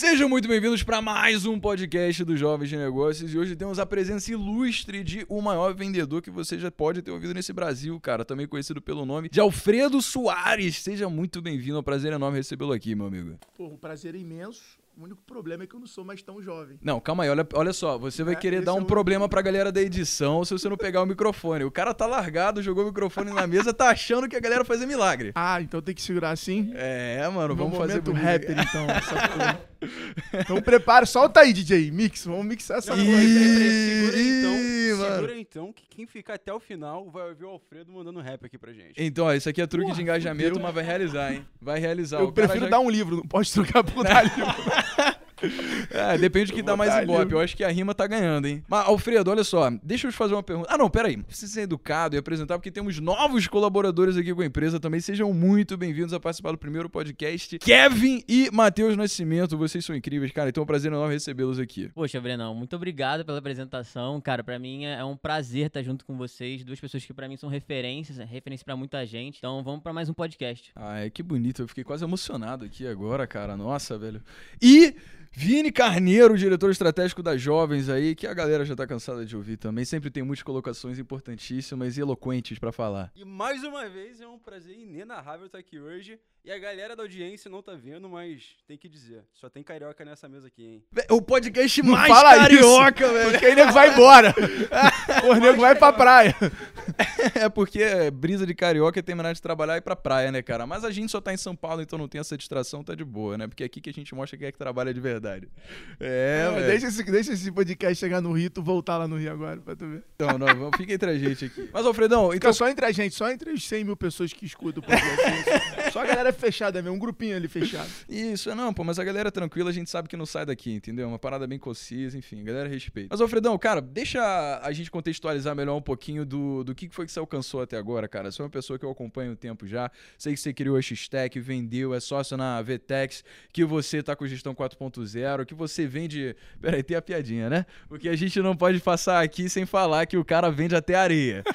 Sejam muito bem-vindos para mais um podcast dos Jovens de Negócios e hoje temos a presença ilustre de o maior vendedor que você já pode ter ouvido nesse Brasil, cara, também conhecido pelo nome de Alfredo Soares. Seja muito bem-vindo, é um prazer enorme recebê-lo aqui, meu amigo. Pô, um prazer imenso. O único problema é que eu não sou mais tão jovem. Não, calma aí, olha, olha só, você vai É, querer dar é um o- problema pra galera da edição se você não pegar o microfone. O cara tá largado, jogou o microfone na mesa, tá achando que a galera fazer milagre. Ah, então tem que segurar assim? É, mano, No vamos fazer momento rapper, então. Então prepara, solta aí, DJ. Mix, vamos mixar essa porra. Segura então, mano. segura então, que quem ficar até o final vai ouvir o Alfredo mandando rap aqui pra gente. Então, ó, isso aqui é truque Porra, de engajamento, mas vai realizar, hein? Vai realizar. Eu prefiro já- dar um livro, não pode trocar por dar livro. É, depende do que dá mais ibope. Eu acho que a rima tá ganhando, hein? Mas, Alfredo, olha só. Deixa eu te fazer uma pergunta. Ah, não, peraí. Precisa ser educado e apresentar, porque temos novos colaboradores aqui com a empresa também. Sejam muito bem-vindos a participar do primeiro podcast. Kevin e Matheus Nascimento. Vocês são incríveis, cara. Então é um prazer enorme recebê-los aqui. Poxa, Brenão, muito obrigado pela apresentação. Cara, pra mim é é um prazer estar junto com vocês. Duas pessoas que pra mim são referências, é referência pra muita gente. Então vamos pra mais um podcast. Ai, que bonito. Eu fiquei quase emocionado aqui agora, cara. Nossa, velho. E Vini Carneiro, diretor estratégico das Jovens aí, que a galera já tá cansada de ouvir também. Sempre tem muitas colocações importantíssimas e eloquentes pra falar. E mais uma vez é um prazer inenarrável estar aqui hoje. E a galera da audiência não tá vendo, mas tem que dizer, só tem carioca nessa mesa aqui, hein? O podcast Não mais fala carioca, isso, velho. Porque aí nego vai embora. o nego vai pra praia. É porque é, brisa de carioca é terminar de trabalhar e ir pra praia, né, cara? Mas a gente só tá em São Paulo, então não tem essa distração, tá de boa, né? Porque é aqui que a gente mostra quem é que trabalha de verdade. É, Não, velho. deixa, esse, deixa esse podcast chegar no Rio, tu voltar lá no Rio agora pra tu ver. Então, não, vamos, fica entre a gente aqui. Mas, Alfredão, Fica então... só entre a gente, só entre os 100 mil pessoas que escutam o podcast. só a galera fechada mesmo, um grupinho ali fechado. Isso, não, pô, mas a galera é tranquila, a gente sabe que não sai daqui, entendeu? Uma parada bem concisa, enfim, a galera respeita. Mas, Alfredão, cara, deixa a gente contextualizar melhor um pouquinho do, do que foi que você alcançou até agora, cara. Você é uma pessoa que eu acompanho o tempo já, sei que você criou a X-Tech, vendeu, é sócio na VTEX, que você tá com gestão 4.0, que você vende... Peraí, tem a piadinha, né? Porque a gente não pode passar aqui sem falar que o cara vende até areia.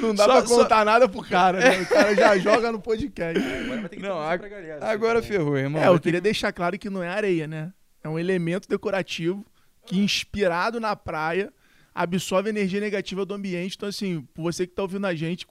Não dá Só- pra só- contar nada pro cara, né? O cara já joga no podcast. Agora vai ter que Não, ag- pra galera. Agora assim, também. ferrou, irmão. É, eu queria deixar claro que não é areia, né? É um elemento decorativo que, inspirado na praia, absorve a energia negativa do ambiente. Então, assim, por você que tá ouvindo a gente,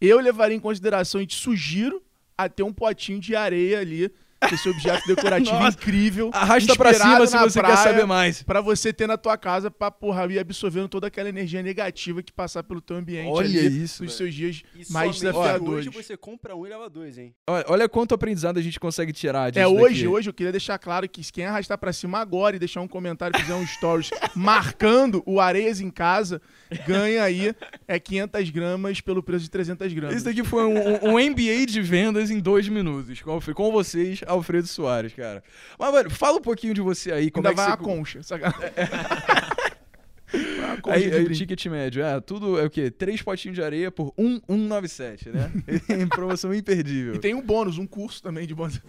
eu levaria em consideração e te sugiro a ter um potinho de areia ali, esse objeto decorativo Nossa. incrível. Arrasta pra cima se você quer saber mais. Pra você ter na tua casa, pra porra, ir absorvendo toda aquela energia negativa que passar pelo teu ambiente Olha ali isso, nos seus dias E mais desafiadores. Hoje você compra um e leva dois, hein? Olha, olha quanto aprendizado a gente consegue tirar disso É, hoje, daqui. hoje eu queria deixar claro que quem arrastar pra cima agora e deixar um comentário, fizer um stories marcando o Areias em casa, ganha aí é 500 gramas pelo preço de 300 gramas. Isso daqui foi um, um MBA de vendas em dois minutos. Com, com vocês, Alfredo Soares, cara. Mas, velho, fala um pouquinho de você aí. Como Ainda é que vai você... a concha. sacanagem. Vai a concha Aí, aí ticket médio, é, tudo é o quê? Três potinhos de areia por 1,197, né? promoção imperdível. E tem um bônus, um curso também de bônus.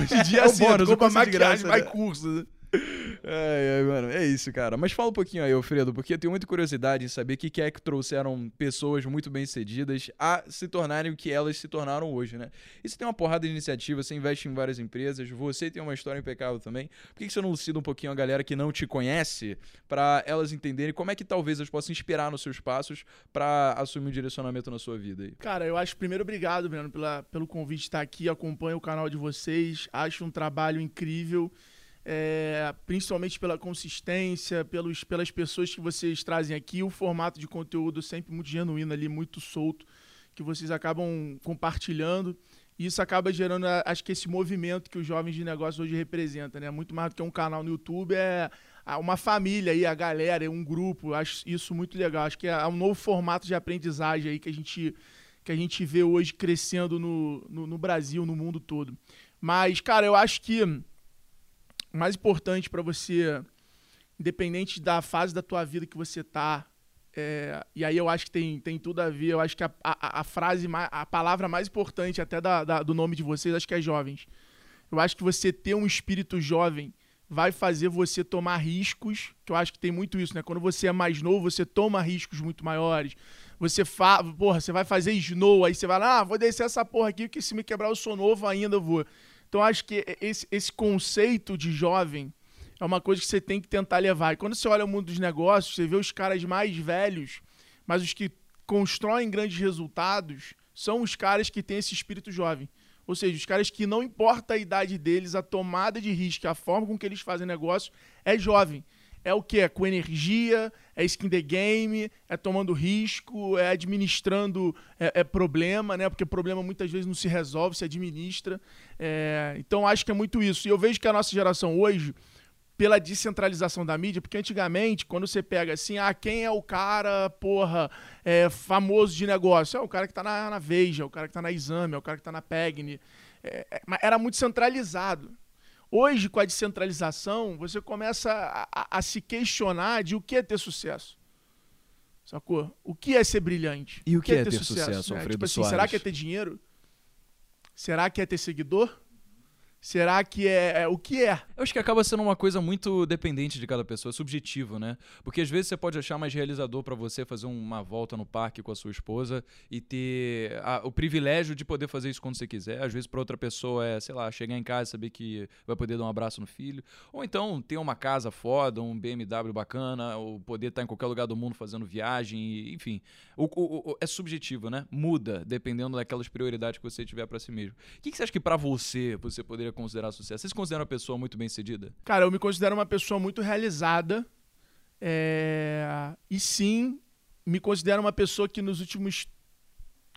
Hoje em dia É assim, bônus, compra maquiagem, graça, vai né? curso. Ai, ai, mano, é isso, cara. Mas fala um pouquinho aí, Alfredo, porque eu tenho muita curiosidade em saber o que é que trouxeram pessoas muito bem-sucedidas a se tornarem o que elas se tornaram hoje, né? E você tem uma porrada de iniciativa, você investe em várias empresas, você tem uma história impecável também. Por que você não cita um pouquinho a galera que não te conhece pra elas entenderem como é que talvez elas possam inspirar nos seus passos pra assumir um direcionamento na sua vida aí? Cara, eu acho primeiro obrigado, Breno, pela, pelo convite de estar aqui. Acompanho o canal de vocês. Acho um trabalho incrível. É, principalmente pela consistência, pelos, pelas pessoas que vocês trazem aqui, o formato de conteúdo sempre muito genuíno ali, muito solto, que vocês acabam compartilhando. E isso acaba gerando, acho que esse movimento que os jovens de negócio hoje representam, né? Muito mais do que um canal no YouTube, é uma família aí, a galera, um grupo. Acho isso muito legal. Acho que é um novo formato de aprendizagem aí que a gente, que a gente vê hoje crescendo no, no, no Brasil, no mundo todo. Mas, cara, eu acho que mais importante para você, independente da fase da tua vida que você tá, é, e aí eu acho que tem, tem tudo a ver, eu acho que a, a, a frase, a palavra mais importante até da, da- do nome de vocês, acho que é jovens. Eu acho que você ter um espírito jovem vai fazer você tomar riscos, que eu acho que tem muito isso, né? Quando você é mais novo, você toma riscos muito maiores. Você fa... porra, você vai fazer snow, aí você vai lá, ah, vou descer essa porra aqui, porque se me quebrar eu sou novo ainda, eu vou. Então acho que esse, esse conceito de jovem é uma coisa que você tem que tentar levar. E quando você olha o mundo dos negócios, você vê os caras mais velhos, mas os que constroem grandes resultados são os caras que têm esse espírito jovem. Ou seja, os caras que não importa a idade deles, a tomada de risco, a forma com que eles fazem negócio é jovem. É o que? É com energia, é skin the game, é tomando risco, é administrando é, é problema, né? Porque problema muitas vezes não se resolve, se administra. É, então acho que é muito isso. E eu vejo que a nossa geração hoje, pela descentralização da mídia, porque antigamente, quando você pega assim, ah, quem é o cara, porra, é, famoso de negócio? É o cara que tá na, na Veja, é o cara que tá na Exame, é o cara que tá na Pegni. É, é era muito centralizado. Hoje, com a descentralização, você começa a, a, a, se questionar de o que é ter sucesso. Sacou? O que é ser brilhante? E o que, que é, é, ter, ter sucesso, sucesso né? tipo assim, Será que é ter dinheiro? Será que é ter seguidor? Será que é, é, o que é? Eu acho que acaba sendo uma coisa muito dependente de cada pessoa, é subjetivo, né? Porque às vezes você pode achar mais realizador para você fazer uma volta no parque com a sua esposa e ter a, o privilégio de poder fazer isso quando você quiser. Às vezes para outra pessoa é, sei lá, chegar em casa e saber que vai poder dar um abraço no filho, ou então ter uma casa foda, um BMW bacana, ou poder estar em qualquer lugar do mundo fazendo viagem, enfim. O, o, o, é subjetivo, né? Muda dependendo daquelas prioridades que você tiver para si mesmo. O que, que você acha que para você você poderia considerar sucesso? Você se considera uma pessoa muito bem sucedida? Cara, eu me considero uma pessoa muito realizada. É... E sim, me considero uma pessoa que nos últimos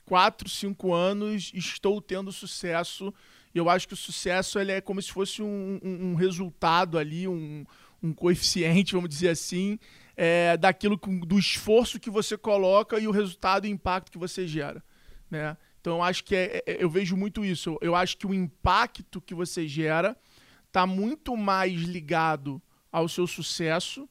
4, 5 anos estou tendo sucesso. E eu acho que o sucesso ele é como se fosse um, um, um resultado ali, um, um coeficiente, vamos dizer assim, é, daquilo do esforço que você coloca e o resultado e impacto que você gera. Né? Então eu acho que é, é, eu vejo muito isso. Eu acho que o impacto que você gera está muito mais ligado ao seu sucesso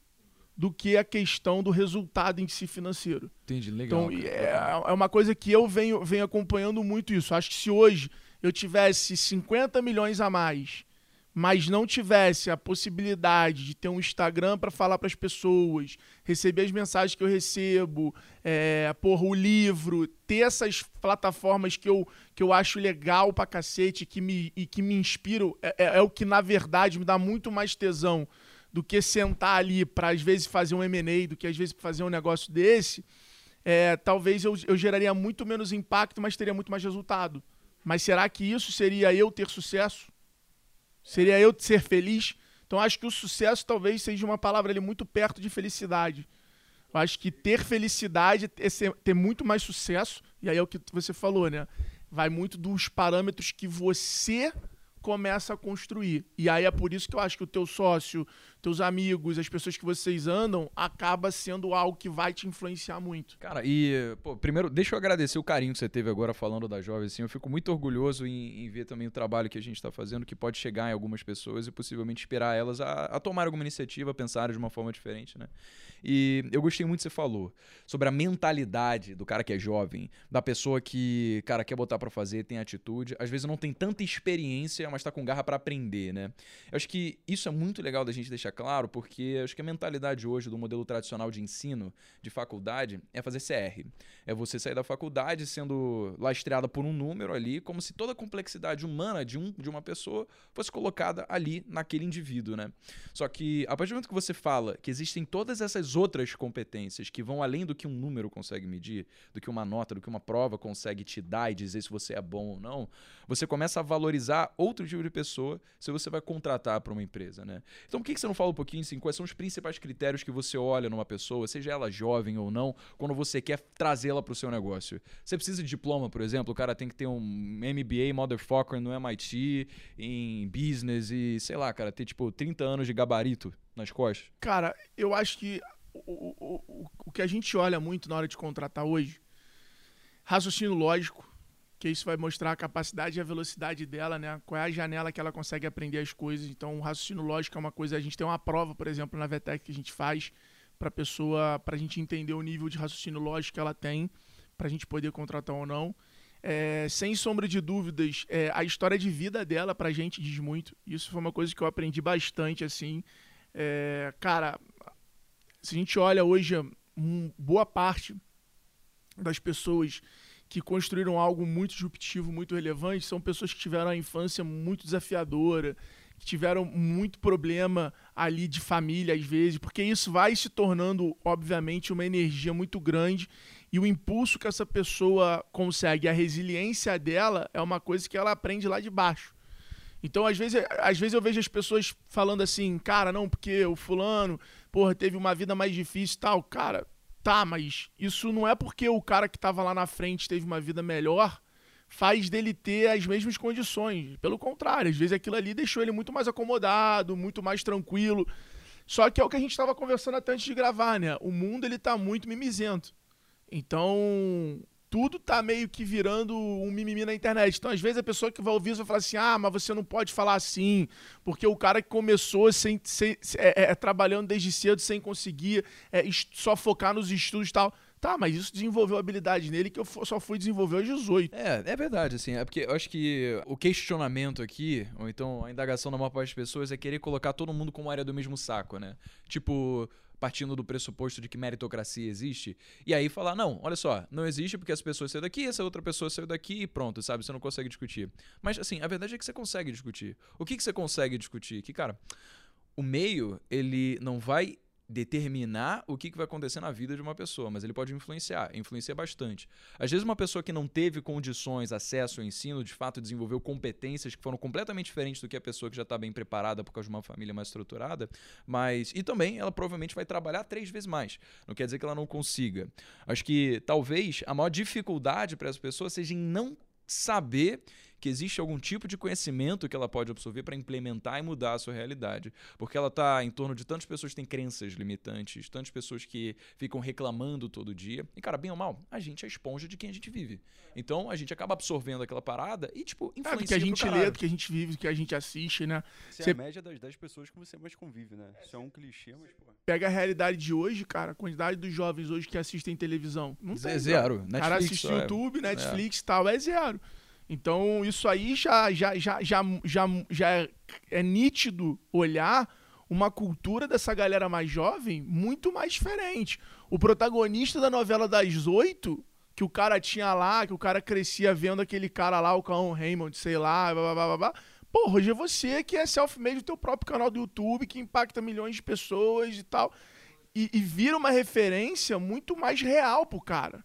do que a questão do resultado em si financeiro. Entendi, legal. Então é, é uma coisa que eu venho, venho acompanhando muito isso. Acho que se hoje eu tivesse 50 milhões a mais mas não tivesse a possibilidade de ter um Instagram para falar para as pessoas, receber as mensagens que eu recebo, é, o livro, ter essas plataformas que eu, que eu acho legal pra cacete que me, e que me inspiram, é, é, é o que na verdade me dá muito mais tesão do que sentar ali para às vezes fazer um M&A, do que às vezes fazer um negócio desse, é, talvez eu, eu geraria muito menos impacto, mas teria muito mais resultado. Mas será que isso seria eu ter sucesso? Seria eu ser feliz? Então acho que o sucesso talvez seja uma palavra ali muito perto de felicidade. Eu acho que ter felicidade é ser, ter muito mais sucesso, e aí é o que você falou, né? Vai muito dos parâmetros que você começa a construir. E aí é por isso que eu acho que o teu sócio, teus amigos, as pessoas que vocês andam, acaba sendo algo que vai te influenciar muito. Cara, e, pô, primeiro, deixa eu agradecer o carinho que você teve agora falando da Jovem, assim, eu fico muito orgulhoso em, em ver também o trabalho que a gente está fazendo, que pode chegar em algumas pessoas e possivelmente inspirar elas a, a tomar alguma iniciativa, a pensar de uma forma diferente, né? E eu gostei muito que você falou sobre a mentalidade do cara que é jovem, da pessoa que, cara, quer botar para fazer, tem atitude, às vezes não tem tanta experiência, mas tá com garra para aprender, né? Eu acho que isso é muito legal da gente deixar claro, porque acho que a mentalidade hoje do modelo tradicional de ensino, de faculdade, é fazer CR. É você sair da faculdade sendo lastreada por um número ali, como se toda a complexidade humana de, um, de uma pessoa fosse colocada ali naquele indivíduo, né? Só que a partir do momento que você fala que existem todas essas outras competências que vão além do que um número consegue medir, do que uma nota, do que uma prova consegue te dar e dizer se você é bom ou não, você começa a valorizar outro tipo de pessoa se você vai contratar para uma empresa, né? Então, por que você não fala um pouquinho assim, quais são os principais critérios que você olha numa pessoa, seja ela jovem ou não, quando você quer trazê-la para o seu negócio? Você precisa de diploma, por exemplo, o cara tem que ter um MBA motherfucker no MIT, em business e, sei lá, cara, ter tipo 30 anos de gabarito nas costas? Cara, eu acho que o, o, o, o que a gente olha muito na hora de contratar hoje, raciocínio lógico, que isso vai mostrar a capacidade e a velocidade dela, né? Qual é a janela que ela consegue aprender as coisas. Então, o raciocínio lógico é uma coisa. A gente tem uma prova, por exemplo, na VTEC que a gente faz para pessoa, para a gente entender o nível de raciocínio lógico que ela tem, para a gente poder contratar ou não. É, sem sombra de dúvidas, é, a história de vida dela para a gente diz muito. Isso foi uma coisa que eu aprendi bastante, assim. É, cara, se a gente olha hoje, um, boa parte das pessoas que construíram algo muito disruptivo, muito relevante, são pessoas que tiveram a infância muito desafiadora, que tiveram muito problema ali de família às vezes, porque isso vai se tornando, obviamente, uma energia muito grande e o impulso que essa pessoa consegue, a resiliência dela é uma coisa que ela aprende lá de baixo. Então, às vezes, às vezes eu vejo as pessoas falando assim, cara, não, porque o fulano, porra, teve uma vida mais difícil e tal. Cara, tá, mas isso não é porque o cara que tava lá na frente teve uma vida melhor faz dele ter as mesmas condições. Pelo contrário, às vezes aquilo ali deixou ele muito mais acomodado, muito mais tranquilo. Só que é o que a gente estava conversando até antes de gravar, né? O mundo ele tá muito mimizento. Então, tudo tá meio que virando um mimimi na internet. Então, às vezes, a pessoa que vai ouvir isso vai falar assim: ah, mas você não pode falar assim, porque o cara que começou sem, sem é, é, trabalhando desde cedo sem conseguir é, só focar nos estudos e tal. Tá, mas isso desenvolveu habilidade nele que eu só fui desenvolver aos 18. É, é verdade, assim. É porque eu acho que o questionamento aqui, ou então a indagação da maior parte das pessoas, é querer colocar todo mundo como área do mesmo saco, né? Tipo, partindo do pressuposto de que meritocracia existe, e aí falar, não, olha só, não existe porque essa pessoa saiu daqui, essa outra pessoa saiu daqui e pronto, sabe? Você não consegue discutir. Mas, assim, a verdade é que você consegue discutir. O que, que você consegue discutir? Que, cara, o meio, ele não vai determinar o que, vai acontecer na vida de uma pessoa, mas ele pode influenciar, influencia bastante. Às vezes uma pessoa que não teve condições, acesso ao ensino, de fato desenvolveu competências que foram completamente diferentes do que a pessoa que já está bem preparada por causa de uma família mais estruturada, mas e também ela provavelmente vai trabalhar três vezes mais. Não quer dizer que ela não consiga. Acho que talvez a maior dificuldade para essa pessoa seja em não saber que existe algum tipo de conhecimento que ela pode absorver para implementar e mudar a sua realidade. Porque ela está em torno de tantas pessoas que têm crenças limitantes, tantas pessoas que ficam reclamando todo dia. E, cara, bem ou mal, a gente é a esponja de quem a gente vive. Então a gente acaba absorvendo aquela parada e, tipo, influencia. É, do que a gente lê, do que a gente vive, do que a gente assiste, né? Isso você... é a média das 10 pessoas que você mais convive, né? Isso é um clichê, mas, pô. Pega a realidade de hoje, cara, a quantidade dos jovens hoje que assistem televisão. Não é zero. Netflix, cara assiste é. YouTube, Netflix e é. tal, é zero. Então, isso aí já, já, já, já, já, já é, nítido olhar uma cultura dessa galera mais jovem muito mais diferente. O protagonista da novela das oito, que o cara tinha lá, que o cara crescia vendo aquele cara lá, o Cão Raymond, sei lá, blá, blá, blá, blá. Pô, hoje é você que é self-made do teu próprio canal do YouTube, que impacta milhões de pessoas e tal. E, e vira uma referência muito mais real pro cara.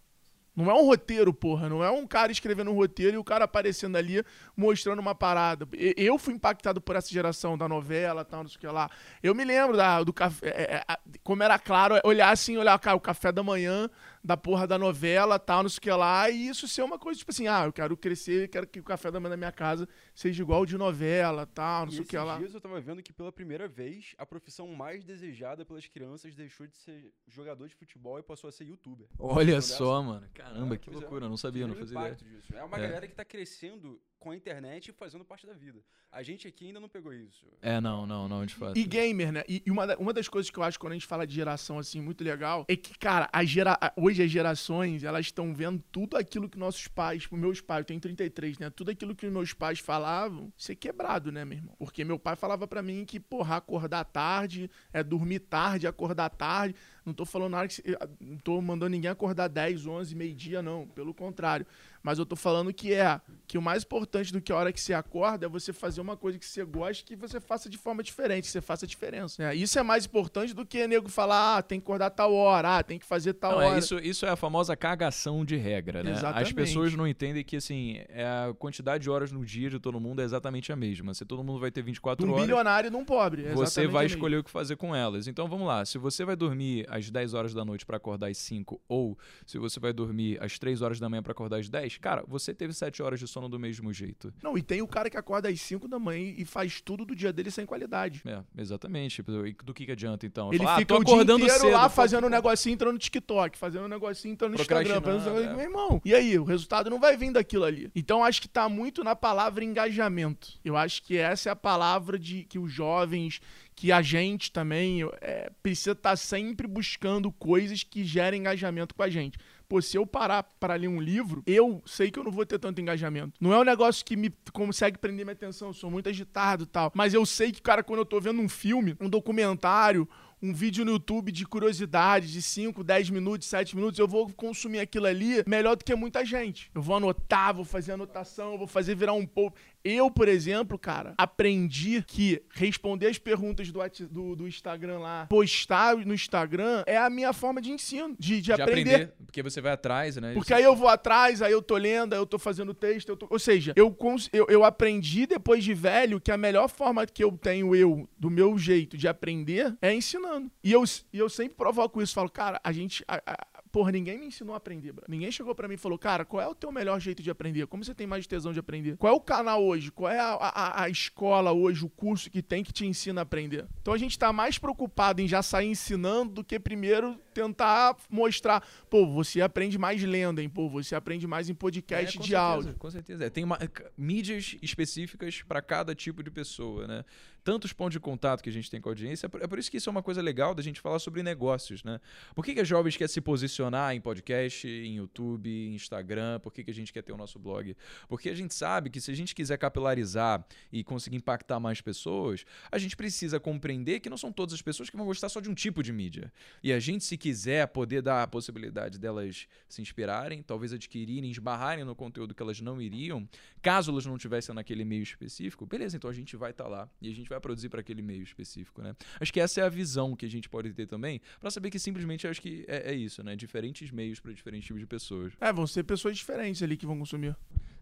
Não é um roteiro, porra. Não é um cara escrevendo um roteiro e o cara aparecendo ali mostrando uma parada. Eu fui impactado por essa geração da novela, tal, não sei o que lá. Eu me lembro da, do café. É, é, como era claro, olhar assim, olhar, cara, o café da manhã da porra da novela, tal, não sei o que lá, e isso ser uma coisa, tipo assim, ah, eu quero crescer, quero que o café da manhã da minha casa seja igual de novela, tal, não e sei o que lá. dias eu tava vendo que pela primeira vez, a profissão mais desejada pelas crianças deixou de ser jogador de futebol e passou a ser youtuber. Olha só, mano. Caramba, é, que loucura, é. não sabia, não fazia ideia. Disso. É uma é. galera que tá crescendo com a internet e fazendo parte da vida. A gente aqui ainda não pegou isso. É, não, não, não, de fato. E gamer, né? E, uma, uma das coisas que eu acho quando a gente fala de geração, assim, muito legal, é que, cara, a gera, hoje as gerações, elas estão vendo tudo aquilo que nossos pais, tipo, meus pais, eu tenho 33, né? Tudo aquilo que meus pais falavam, ser quebrado, né, meu irmão? Porque meu pai falava para mim que, porra, acordar tarde, é dormir tarde, acordar tarde. Não tô falando nada que. Não tô mandando ninguém acordar 10, 11, meio-dia, não. Pelo contrário. Mas eu tô falando que é que o mais importante do que a hora que você acorda é você fazer uma coisa que você gosta que você faça de forma diferente, que você faça diferença. É, isso é mais importante do que nego falar, ah, tem que acordar tal hora, ah, tem que fazer tal não, é hora. É, isso, isso é a famosa cagação de regra, né? Exatamente. As pessoas não entendem que, assim, é a quantidade de horas no dia de todo mundo é exatamente a mesma. Se todo mundo vai ter 24 um horas. Um bilionário e um pobre. É você vai escolher o que fazer com elas. Então vamos lá. Se você vai dormir às 10 horas da noite para acordar às 5, ou se você vai dormir às 3 horas da manhã para acordar às 10, cara, você teve 7 horas de sono do mesmo jeito. Não, e tem o cara que acorda às 5 da manhã e faz tudo do dia dele sem qualidade. É, exatamente. E do que, que adianta então? Ele fica ah, o acordando dia inteiro cedo, lá fazendo um negocinho, entrando no TikTok, fazendo um negocinho, entrando no Instagram. Fazendo... É. Meu irmão, e aí? O resultado não vai vir daquilo ali. Então acho que tá muito na palavra engajamento. Eu acho que essa é a palavra de que os jovens que a gente também é, precisa estar tá sempre buscando coisas que gerem engajamento com a gente. Pô, se eu parar para ler um livro, eu sei que eu não vou ter tanto engajamento. Não é um negócio que me consegue prender minha atenção, eu sou muito agitado e tal. Mas eu sei que, cara, quando eu tô vendo um filme, um documentário, um vídeo no YouTube de curiosidade de 5, 10 minutos, 7 minutos, eu vou consumir aquilo ali melhor do que muita gente. Eu vou anotar, vou fazer anotação, vou fazer virar um pouco. Eu, por exemplo, cara, aprendi que responder as perguntas do, do, do, Instagram lá, postar no Instagram, é a minha forma de ensino, de, de, de aprender. aprender. Porque você vai atrás, né? Porque aí eu vou atrás, aí eu tô lendo, aí eu tô fazendo texto. Tô... Ou seja, eu, eu, eu aprendi depois de velho que a melhor forma que eu tenho eu, do meu jeito de aprender, é ensinando. E eu, e eu sempre provoco isso, falo, cara, a gente. A, a, Porra, ninguém me ensinou a aprender, bro. Ninguém chegou para mim e falou, cara, qual é o teu melhor jeito de aprender? Como você tem mais tesão de aprender? Qual é o canal hoje? Qual é a, a, a escola hoje, o curso que tem que te ensina a aprender? Então a gente tá mais preocupado em já sair ensinando do que primeiro tentar mostrar, pô, você aprende mais lendo, hein? Pô, você aprende mais em podcast é, de certeza, áudio. Com certeza. É, tem uma, mídias específicas para cada tipo de pessoa, né? Tantos pontos de contato que a gente tem com a audiência. É por isso que isso é uma coisa legal da gente falar sobre negócios, né? Por que, que a Jovens quer se posicionar em podcast, em YouTube, em Instagram? Por que, que a gente quer ter o nosso blog? Porque a gente sabe que se a gente quiser capilarizar e conseguir impactar mais pessoas, a gente precisa compreender que não são todas as pessoas que vão gostar só de um tipo de mídia. E a gente, se quiser poder dar a possibilidade delas se inspirarem, talvez adquirirem, esbarrarem no conteúdo que elas não iriam, caso elas não estivessem naquele meio específico, beleza, então a gente vai estar tá lá e a gente vai produzir para aquele meio específico, né? Acho que essa é a visão que a gente pode ter também, para saber que simplesmente acho que é, é isso, né? Diferentes meios para diferentes tipos de pessoas. É, vão ser pessoas diferentes ali que vão consumir.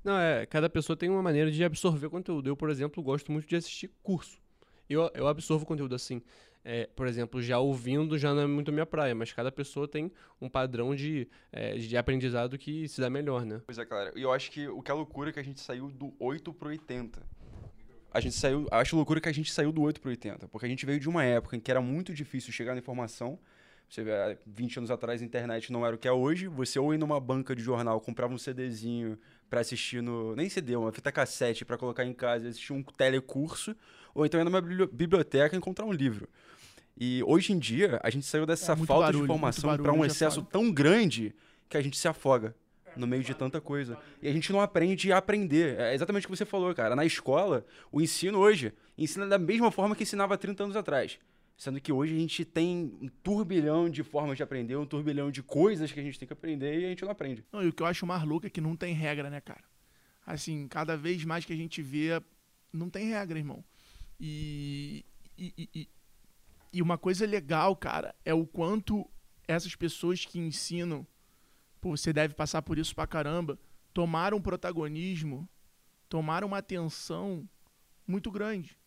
Não, é, cada pessoa tem uma maneira de absorver conteúdo. Eu, por exemplo, gosto muito de assistir curso. Eu, eu absorvo conteúdo assim. É, por exemplo, já ouvindo já não é muito minha praia, mas cada pessoa tem um padrão de, é, de aprendizado que se dá melhor, né? Pois é, cara. E eu acho que o que é loucura é que a gente saiu do 8 pro 80 a gente saiu. Acho loucura que a gente saiu do 8 pro 80, porque a gente veio de uma época em que era muito difícil chegar na informação. Você vê, 20 anos atrás a internet não era o que é hoje. Você ou ia numa banca de jornal, comprava um CDzinho para assistir no. Nem CD, uma fita cassete para colocar em casa e assistir um telecurso, ou então ia numa biblioteca e encontrar um livro. E hoje em dia, a gente saiu dessa é, falta barulho, de informação para um excesso tão grande que a gente se afoga no meio de tanta coisa. E a gente não aprende a aprender. É exatamente o que você falou, cara. Na escola, o ensino hoje ensina da mesma forma que ensinava 30 anos atrás. Sendo que hoje a gente tem um turbilhão de formas de aprender, um turbilhão de coisas que a gente tem que aprender e a gente não aprende. Não, e o que eu acho mais louco é que não tem regra, né, cara? Assim, cada vez mais que a gente vê, não tem regra, irmão. E, e, e, e uma coisa legal, cara, é o quanto essas pessoas que ensinam pô, você deve passar por isso pra caramba, tomaram um protagonismo, tomaram uma atenção muito grande.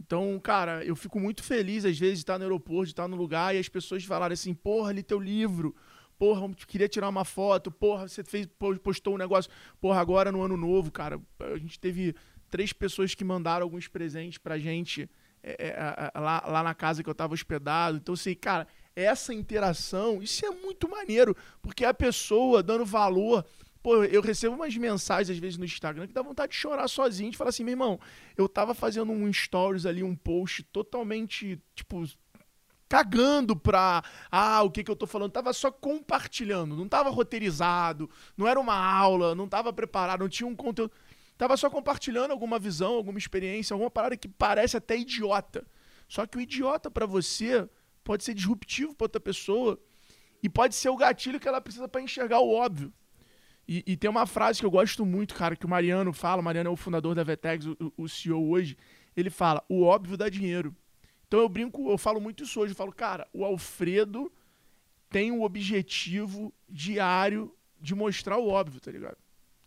Então, cara, eu fico muito feliz às vezes de estar no aeroporto, de estar no lugar e as pessoas falarem assim: porra, ali teu livro, porra, eu queria tirar uma foto, porra, você fez, postou um negócio, porra, agora no ano novo, cara, a gente teve três pessoas que mandaram alguns presentes pra gente é, é, lá, lá na casa que eu tava hospedado. Então, assim, cara, essa interação, isso é muito maneiro, porque a pessoa dando valor. Pô, eu recebo umas mensagens às vezes no Instagram que dá vontade de chorar sozinho, de falar assim, meu irmão, eu tava fazendo um stories ali, um post totalmente, tipo, cagando pra, ah, o que que eu tô falando, tava só compartilhando, não tava roteirizado, não era uma aula, não tava preparado, não tinha um conteúdo, tava só compartilhando alguma visão, alguma experiência, alguma parada que parece até idiota. Só que o idiota para você pode ser disruptivo para outra pessoa e pode ser o gatilho que ela precisa para enxergar o óbvio. E, e, tem uma frase que eu gosto muito, cara, que o Mariano fala, o Mariano é o fundador da Vetex, o, o CEO hoje, ele fala, o óbvio dá dinheiro. Então eu brinco, eu falo muito isso hoje, eu falo, cara, o Alfredo tem o objetivo diário de mostrar o óbvio, tá ligado?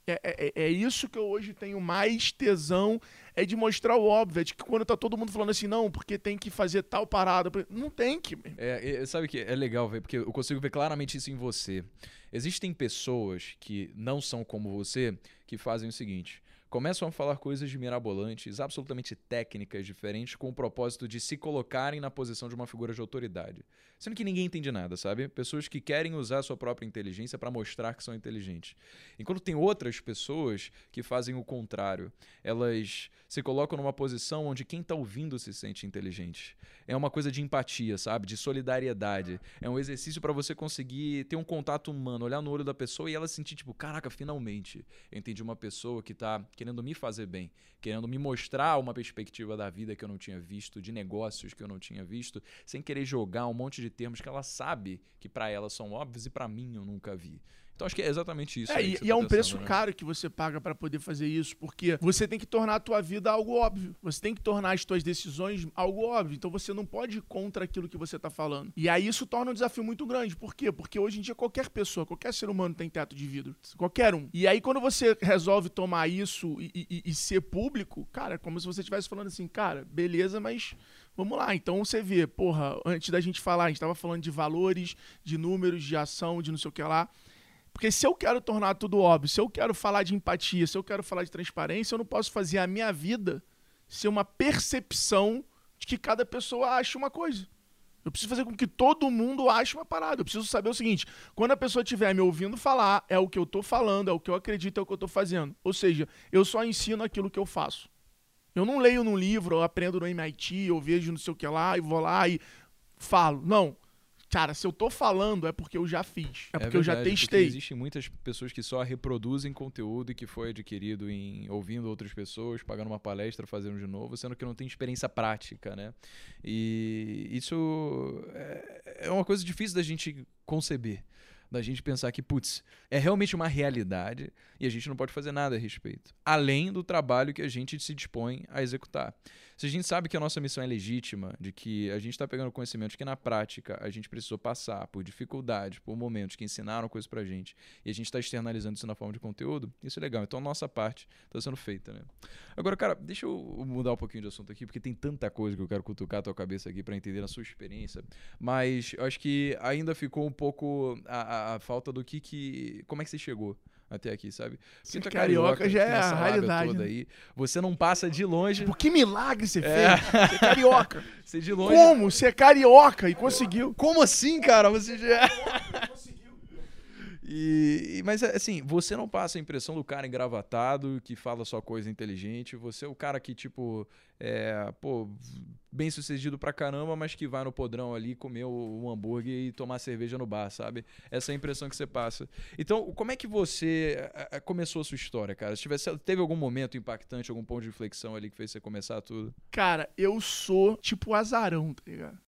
É, é, é, é, isso que eu hoje tenho mais tesão, é de mostrar o óbvio, é de que quando tá todo mundo falando assim, não, porque tem que fazer tal parada, não tem que. É, sabe que é legal, velho, porque eu consigo ver claramente isso em você. Existem pessoas que não são como você, que fazem o seguinte, começam a falar coisas mirabolantes, absolutamente técnicas, diferentes, com o propósito de se colocarem na posição de uma figura de autoridade. Sendo que ninguém entende nada, sabe? Pessoas que querem usar a sua própria inteligência para mostrar que são inteligentes. Enquanto tem outras pessoas que fazem o contrário. Elas se colocam numa posição onde quem está ouvindo se sente inteligente. É uma coisa de empatia, sabe? De solidariedade. É um exercício para você conseguir ter um contato humano, olhar no olho da pessoa e ela sentir tipo, caraca, finalmente eu entendi uma pessoa que tá que querendo me fazer bem, querendo me mostrar uma perspectiva da vida que eu não tinha visto, de negócios que eu não tinha visto, sem querer jogar um monte de termos que ela sabe que para ela são óbvios e para mim eu nunca vi. Então acho que é exatamente isso. É, e, e tá é um pensando, preço né? caro que você paga pra poder fazer isso, porque você tem que tornar a tua vida algo óbvio. Você tem que tornar as tuas decisões algo óbvio. Então você não pode ir contra aquilo que você tá falando. E aí isso torna um desafio muito grande. Por quê? Porque hoje em dia qualquer pessoa, qualquer ser humano tem teto de vidro. Qualquer um. E aí quando você resolve tomar isso e, e- e ser público, cara, é como se você estivesse falando assim, cara, beleza, mas Vamos lá, então você vê, porra, antes da gente falar, a gente tava falando de valores, de números, de ação, de não sei o que lá. Porque se eu quero tornar tudo óbvio, se eu quero falar de empatia, se eu quero falar de transparência, eu não posso fazer a minha vida ser uma percepção de que cada pessoa acha uma coisa. Eu preciso fazer com que todo mundo ache uma parada. Eu preciso saber o seguinte: quando a pessoa estiver me ouvindo falar, é o que eu tô falando, é o que eu acredito, é o que eu tô fazendo. Ou seja, eu só ensino aquilo que eu faço. Eu não leio num livro, eu aprendo no MIT, eu vejo não sei o que lá, e vou lá e falo. Não. Cara, se eu tô falando é porque eu já fiz. É porque eu já verdade, testei. Existem muitas pessoas que só reproduzem conteúdo e que foi adquirido em ouvindo outras pessoas, pagando uma palestra, fazendo de novo, sendo que não tem experiência prática, né? E isso é- é uma coisa difícil da gente conceber. Da gente pensar que, putz, é realmente uma realidade e a gente não pode fazer nada a respeito. Além do trabalho que a gente se dispõe a executar. Se a gente sabe que a nossa missão é legítima, de que a gente está pegando conhecimentos que na prática a gente precisou passar por dificuldades, por momentos que ensinaram coisas pra gente, e a gente está externalizando isso na forma de conteúdo, isso é legal. Então a nossa parte está sendo feita, né? Agora, cara, deixa eu mudar um pouquinho de assunto aqui, porque tem tanta coisa que eu quero cutucar a tua cabeça aqui para entender a sua experiência, mas eu acho que ainda ficou um pouco a, a- a falta do que que. Como é que você chegou? Até aqui, sabe? Porque tu Ser carioca já é a realidade, Toda né? aí. Você não passa de longe. Tipo, que milagre você É. fez. Você é carioca. Você de longe. Como? Você é carioca e conseguiu. Como assim, cara? Você já. E, mas assim, você não passa a impressão do cara engravatado que fala só coisa inteligente. Você é o cara que, tipo, é, pô, bem sucedido pra caramba, mas que vai no podrão ali comer um hambúrguer e tomar cerveja no bar, sabe? Essa é a impressão que você passa. Então, como é que você eh, eh, começou a sua história, cara? Se tivesse, teve algum momento impactante, algum ponto de inflexão ali que fez você começar tudo? Cara, eu sou tipo azarão, tá ligado?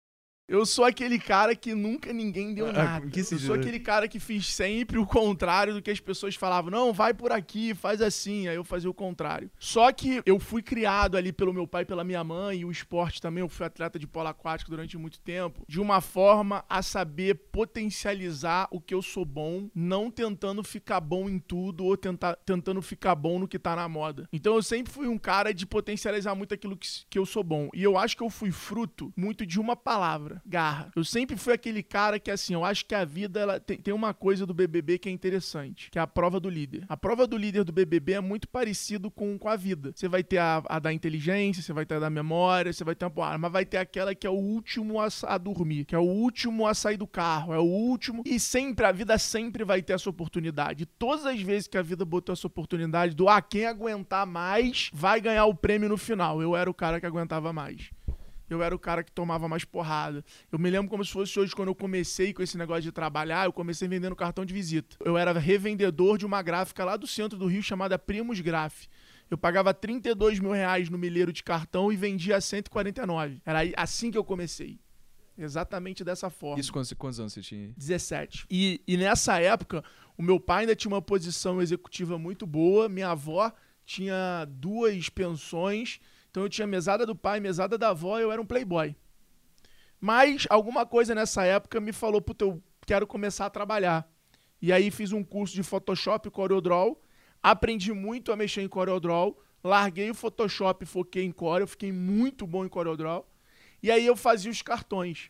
Eu sou aquele cara que nunca ninguém deu Ah, nada. que eu sou aquele cara que fiz sempre o contrário do que as pessoas falavam. Não, vai por aqui, faz assim. Aí eu fazia o contrário. Só que eu fui criado ali pelo meu pai pela minha mãe, e o esporte também. Eu fui atleta de polo aquático durante muito tempo. De uma forma a saber potencializar o que eu sou bom, não tentando ficar bom em tudo ou tentar, tentando ficar bom no que tá na moda. Então eu sempre fui um cara de potencializar muito aquilo que, que eu sou bom. E eu acho que eu fui fruto muito de uma palavra, garra. Eu sempre fui aquele cara que, assim, eu acho que a vida ela tem, tem uma coisa do BBB que é interessante, que é a prova do líder. A prova do líder do BBB é muito parecido com, com a vida. Você vai ter a, a da inteligência, você vai ter a da memória, você vai ter uma porrada, mas vai ter aquela que é o último a, a dormir, que é o último a sair do carro, é o último. E sempre, a vida sempre vai ter essa oportunidade. Todas as vezes que a vida botou essa oportunidade do, ah, quem aguentar mais vai ganhar o prêmio no final. Eu era o cara que aguentava mais. Eu era o cara que tomava mais porrada. Eu me lembro como se fosse hoje, quando eu comecei com esse negócio de trabalhar, eu comecei vendendo cartão de visita. Eu era revendedor de uma gráfica lá do centro do Rio chamada Primos Graf. Eu pagava 32 mil reais no milheiro de cartão e vendia a 149. Era assim que eu comecei. Exatamente dessa forma. Isso quantos, quantos anos você tinha? 17. E, e nessa época, o meu pai ainda tinha uma posição executiva muito boa, minha avó tinha duas pensões, então eu tinha mesada do pai, mesada da avó, eu era um playboy. Mas alguma coisa nessa época me falou, puta, eu quero começar a trabalhar. E aí fiz um curso de Photoshop e CorelDRAW, aprendi muito a mexer em CorelDRAW, larguei o Photoshop foquei em Corel, fiquei muito bom em CorelDRAW. E aí eu fazia os cartões.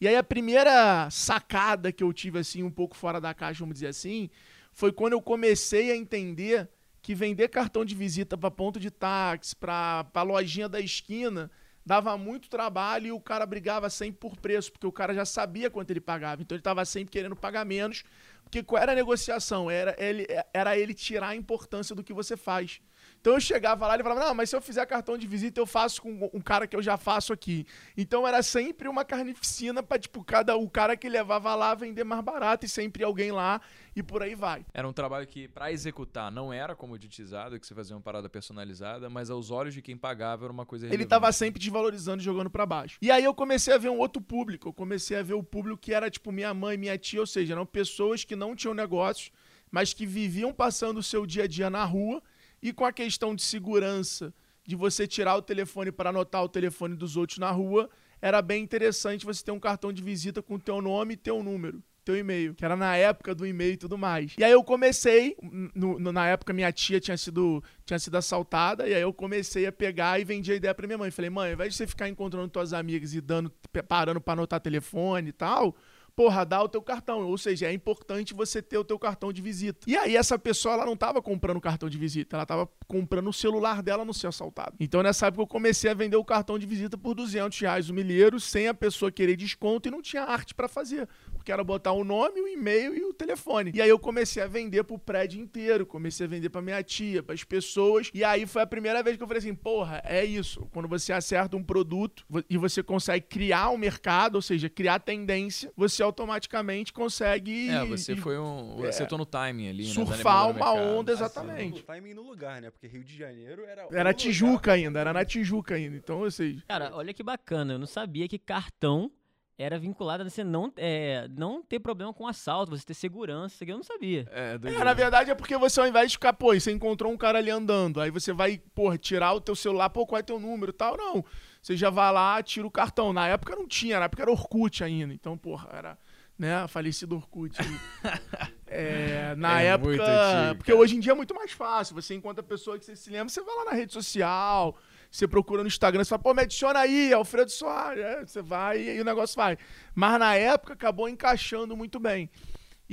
E aí a primeira sacada que eu tive assim um pouco fora da caixa, vamos dizer assim, foi quando eu comecei a entender que vender cartão de visita para ponto de táxi, para a lojinha da esquina, dava muito trabalho e o cara brigava sempre por preço, porque o cara já sabia quanto ele pagava. Então ele estava sempre querendo pagar menos, porque qual era a negociação? Era ele, era ele tirar a importância do que você faz. Então eu chegava lá e ele falava, não, mas se eu fizer cartão de visita, eu faço com um cara que eu já faço aqui. Então era sempre uma carnificina pra, tipo, cada, o cara que levava lá vender mais barato e sempre alguém lá e por aí vai. Era um trabalho que, pra executar, não era comoditizado, que você fazia uma parada personalizada, mas aos olhos de quem pagava era uma coisa Ele relevante. tava sempre desvalorizando e jogando pra baixo. E aí eu comecei a ver um outro público. Eu comecei a ver o público que era, tipo, minha mãe, minha tia, ou seja, eram pessoas que não tinham negócios, mas que viviam passando o seu dia a dia na rua e com a questão de segurança, de você tirar o telefone para anotar o telefone dos outros na rua, era bem interessante você ter um cartão de visita com teu nome e teu número. Teu e-mail, que era na época do e-mail e tudo mais. E aí eu comecei, no- no- na época minha tia tinha sido, tinha sido assaltada, e aí eu comecei a pegar e vendi a ideia pra minha mãe. Falei, mãe, ao invés de você ficar encontrando tuas amigas e dando, parando pra anotar telefone e tal, porra, dá o teu cartão. Ou seja, é importante você ter o teu cartão de visita. E aí essa pessoa, ela não tava comprando cartão de visita, ela tava comprando o celular dela no ser assaltado. Então nessa época eu comecei a vender o cartão de visita por 200 reais o milheiro, sem a pessoa querer desconto e não tinha arte pra fazer. Porque era botar o nome, o e-mail e o telefone. E aí eu comecei a vender pro prédio inteiro, comecei a vender pra minha tia, pras pessoas. E aí foi a primeira vez que eu falei assim, porra, é isso. Quando você acerta um produto e você consegue criar um mercado, ou seja, criar tendência, você automaticamente consegue É, você foi um. É. Acertou no timing ali, né? surfar uma onda Assim, exatamente. no timing no lugar, né? Porque Rio de Janeiro era. Era Tijuca lugar- ainda, era na Tijuca ainda. Então, ou seja, Cara, olha que bacana. Eu não sabia que cartão era vinculado a você não, é, não ter problema com assalto, você ter segurança. Isso aqui eu não sabia. É, É, na verdade é porque você ao invés de ficar, pô, você encontrou um cara ali andando, aí você vai, pô, tirar o teu celular, pô, qual é teu número e tal, não. Você já vai lá, tira o cartão. Na época não tinha, na época era Orkut ainda, então, porra, era, né, falecido Orkut. É, na É muito época, antigo, porque cara. hoje em dia é muito mais fácil, você encontra a pessoa que você se lembra, você vai lá na rede social, você procura no Instagram, você fala, pô, me adiciona aí, Alfredo Soares, é, você vai e o negócio vai. Mas na época acabou encaixando muito bem.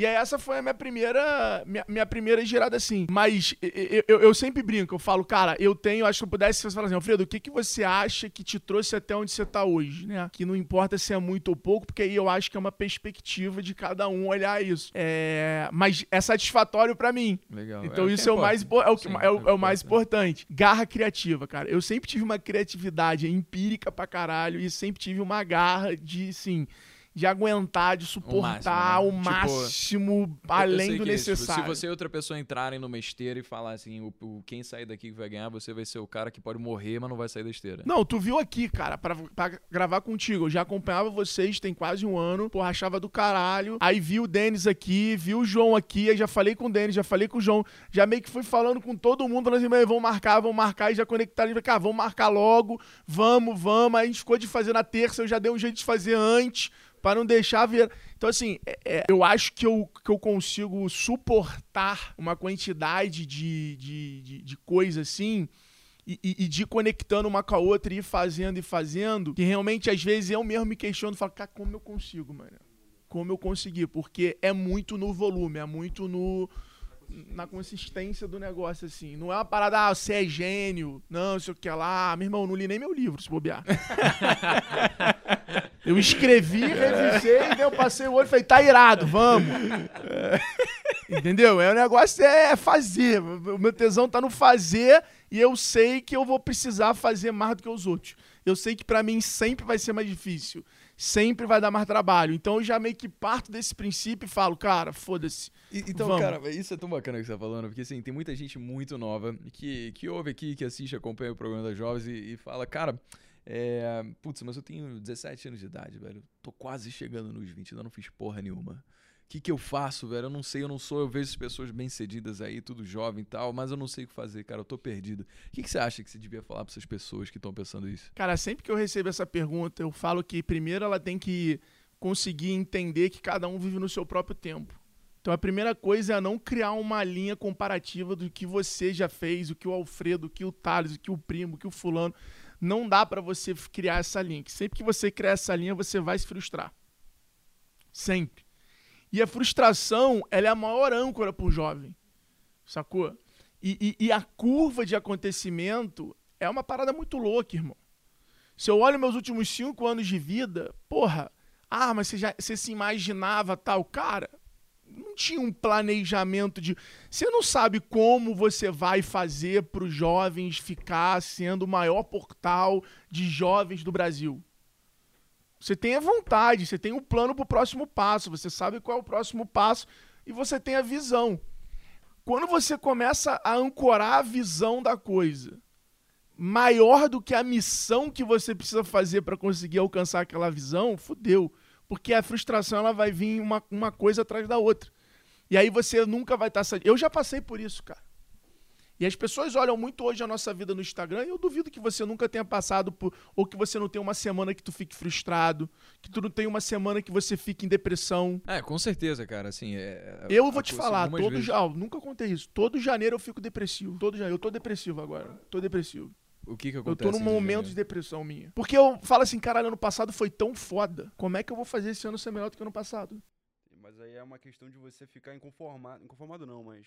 E aí essa foi a minha primeira, minha, minha primeira girada assim. Mas eu, eu, eu sempre brinco, eu falo, cara, eu tenho, acho que eu pudesse você falar assim, Alfredo, o que, que você acha que te trouxe até onde você tá hoje, né? Que não importa se é muito ou pouco, porque aí eu acho que é uma perspectiva de cada um olhar isso. É, mas é satisfatório pra mim. Legal. Então que isso é o mais, é o, que, Sim, é o, é o mais importa. importante. Garra criativa, cara. Eu sempre tive uma criatividade empírica pra caralho e sempre tive uma garra de, assim, de aguentar, de suportar o máximo, máximo, né? Tipo, Eu- eu além do que é tipo, necessário. se você e outra pessoa entrarem numa esteira e falar assim, o, o- quem sair daqui que vai ganhar, você vai ser o cara que pode morrer, mas não vai sair da esteira. Não, tu viu aqui, cara, pra, pra gravar contigo. Eu já acompanhava vocês tem quase um ano. Porra, achava do caralho. Aí vi o Denis aqui, vi o João aqui. Aí já falei com o Denis, já falei com o João. Já meio que fui falando com todo mundo. Falando assim, "Mas vamos marcar, vamos marcar. E já conectaram. Falei, Cara, vamos marcar logo. Vamos, vamos. Aí a gente ficou de fazer na terça. Eu já dei um jeito de fazer antes. Pra não deixar vir. Então, assim, é- é, eu acho que eu, que eu consigo suportar uma quantidade de, de, de, de coisa assim e, e- e de conectando uma com a outra e ir fazendo e fazendo, que realmente às vezes eu mesmo me questiono falo, cara, como eu consigo, mano? Como eu consegui? Porque é muito no volume, é muito no na consistência do negócio, assim. Não é uma parada, ah, você é gênio, não, sei o que lá. Meu irmão, não li nem meu livro, se bobear. eu escrevi, revisei, daí eu passei o olho e falei, tá irado, vamos. Entendeu? É o negócio é fazer. O meu tesão tá no fazer e eu sei que eu vou precisar fazer mais do que os outros. Eu sei que pra mim sempre vai ser mais difícil. Sempre vai dar mais trabalho. Então eu já meio que parto desse princípio e falo, cara, foda-se. Então, Vamos. cara, isso é tão bacana que você tá falando, porque assim, tem muita gente muito nova que, que ouve aqui, que assiste, acompanha o programa das jovens e, e fala, cara, é, putz, mas eu tenho 17 anos de idade, velho. Tô quase chegando nos 20, ainda não fiz porra nenhuma. Que, que eu faço, velho? Eu não sei, eu não sou. Eu vejo as pessoas bem-cedidas aí, tudo jovem e tal, mas eu não sei o que fazer, cara. Eu tô perdido. O que, que você acha que você devia falar pra essas pessoas que estão pensando isso? Cara, sempre que eu recebo essa pergunta, eu falo que primeiro ela tem que conseguir entender que cada um vive no seu próprio tempo. Então a primeira coisa é não criar uma linha comparativa do que você já fez, o que o Alfredo, o que o Thales, o que o primo, o que o fulano. Não dá pra você criar essa linha. que Sempre que você criar essa linha, você vai se frustrar. Sempre. E a frustração, ela é a maior âncora pro jovem. Sacou? E, e- e a curva de acontecimento é uma parada muito louca, irmão. Se eu olho meus últimos cinco anos de vida, porra, ah, mas você, já, você se imaginava tal? Cara, não tinha um planejamento de. Você não sabe como você vai fazer para os jovens ficar sendo o maior portal de jovens do Brasil. Você tem a vontade, você tem um plano para o próximo passo, você sabe qual é o próximo passo e você tem a visão. Quando você começa a ancorar a visão da coisa maior do que a missão que você precisa fazer para conseguir alcançar aquela visão, fudeu. Porque a frustração ela vai vir uma, uma coisa atrás da outra. E aí você nunca vai estar. Tá Eu já passei por isso, cara. E as pessoas olham muito hoje a nossa vida no Instagram e eu duvido que você nunca tenha passado por. Ou que você não tenha uma semana que tu fique frustrado, que tu não tenha uma semana que você fique em depressão. É, com certeza, cara. Assim, é, eu vou te falar, todo vezes... já, nunca contei isso. Todo janeiro eu fico depressivo. Todo janeiro. Eu tô depressivo agora. Tô depressivo. O que que acontece? Eu tô num momento de depressão minha. Porque eu falo assim, caralho, ano passado foi tão foda. Como é que eu vou fazer esse ano ser melhor do que ano passado? Mas aí é uma questão de você ficar inconformado. Inconformado não, mas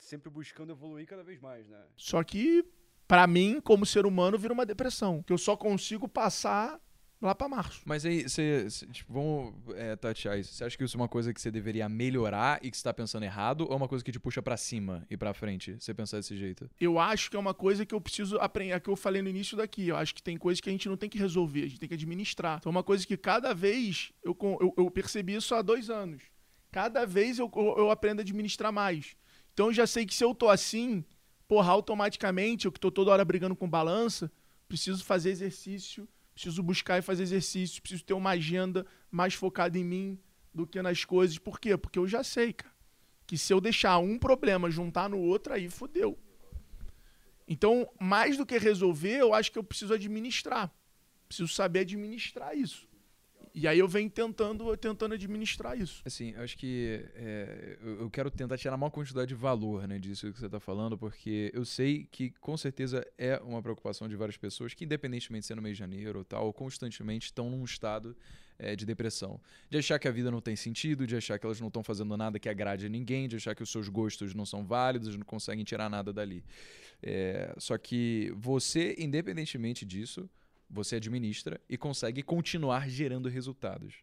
sempre buscando evoluir cada vez mais, né? Só que, para mim, como ser humano, vira uma depressão. Que eu só consigo passar lá para março. Mas aí, você, tipo, vamos é, tatear isso. Você acha que isso é uma coisa que você deveria melhorar e que você tá pensando errado? Ou é uma coisa que te puxa para cima e para frente, você pensar desse jeito? Eu acho que é uma coisa que eu preciso aprender, é que eu falei no início daqui. Eu acho que tem coisas que a gente não tem que resolver, a gente tem que administrar. Então, é uma coisa que cada vez, eu, eu, eu percebi isso há dois anos. Cada vez eu, eu, eu aprendo a administrar mais. Então eu já sei que se eu tô assim, porra, automaticamente, eu que tô toda hora brigando com balança, preciso fazer exercício, preciso buscar e fazer exercício, preciso ter uma agenda mais focada em mim do que nas coisas. Por quê? Porque eu já sei, cara, que se eu deixar um problema juntar no outro, aí fodeu. Então, mais do que resolver, eu acho que eu preciso administrar. Preciso saber administrar isso. E aí eu venho tentando, tentando administrar isso. Assim, acho que é, eu quero tentar tirar a maior quantidade de valor né, disso que você está falando, porque eu sei que com certeza é uma preocupação de várias pessoas que, independentemente de ser no mês de janeiro ou tal, constantemente estão num estado é, de depressão. De achar que a vida não tem sentido, de achar que elas não estão fazendo nada que agrade a ninguém, de achar que os seus gostos não são válidos, não conseguem tirar nada dali. É, só que você, independentemente disso, você administra e consegue continuar gerando resultados.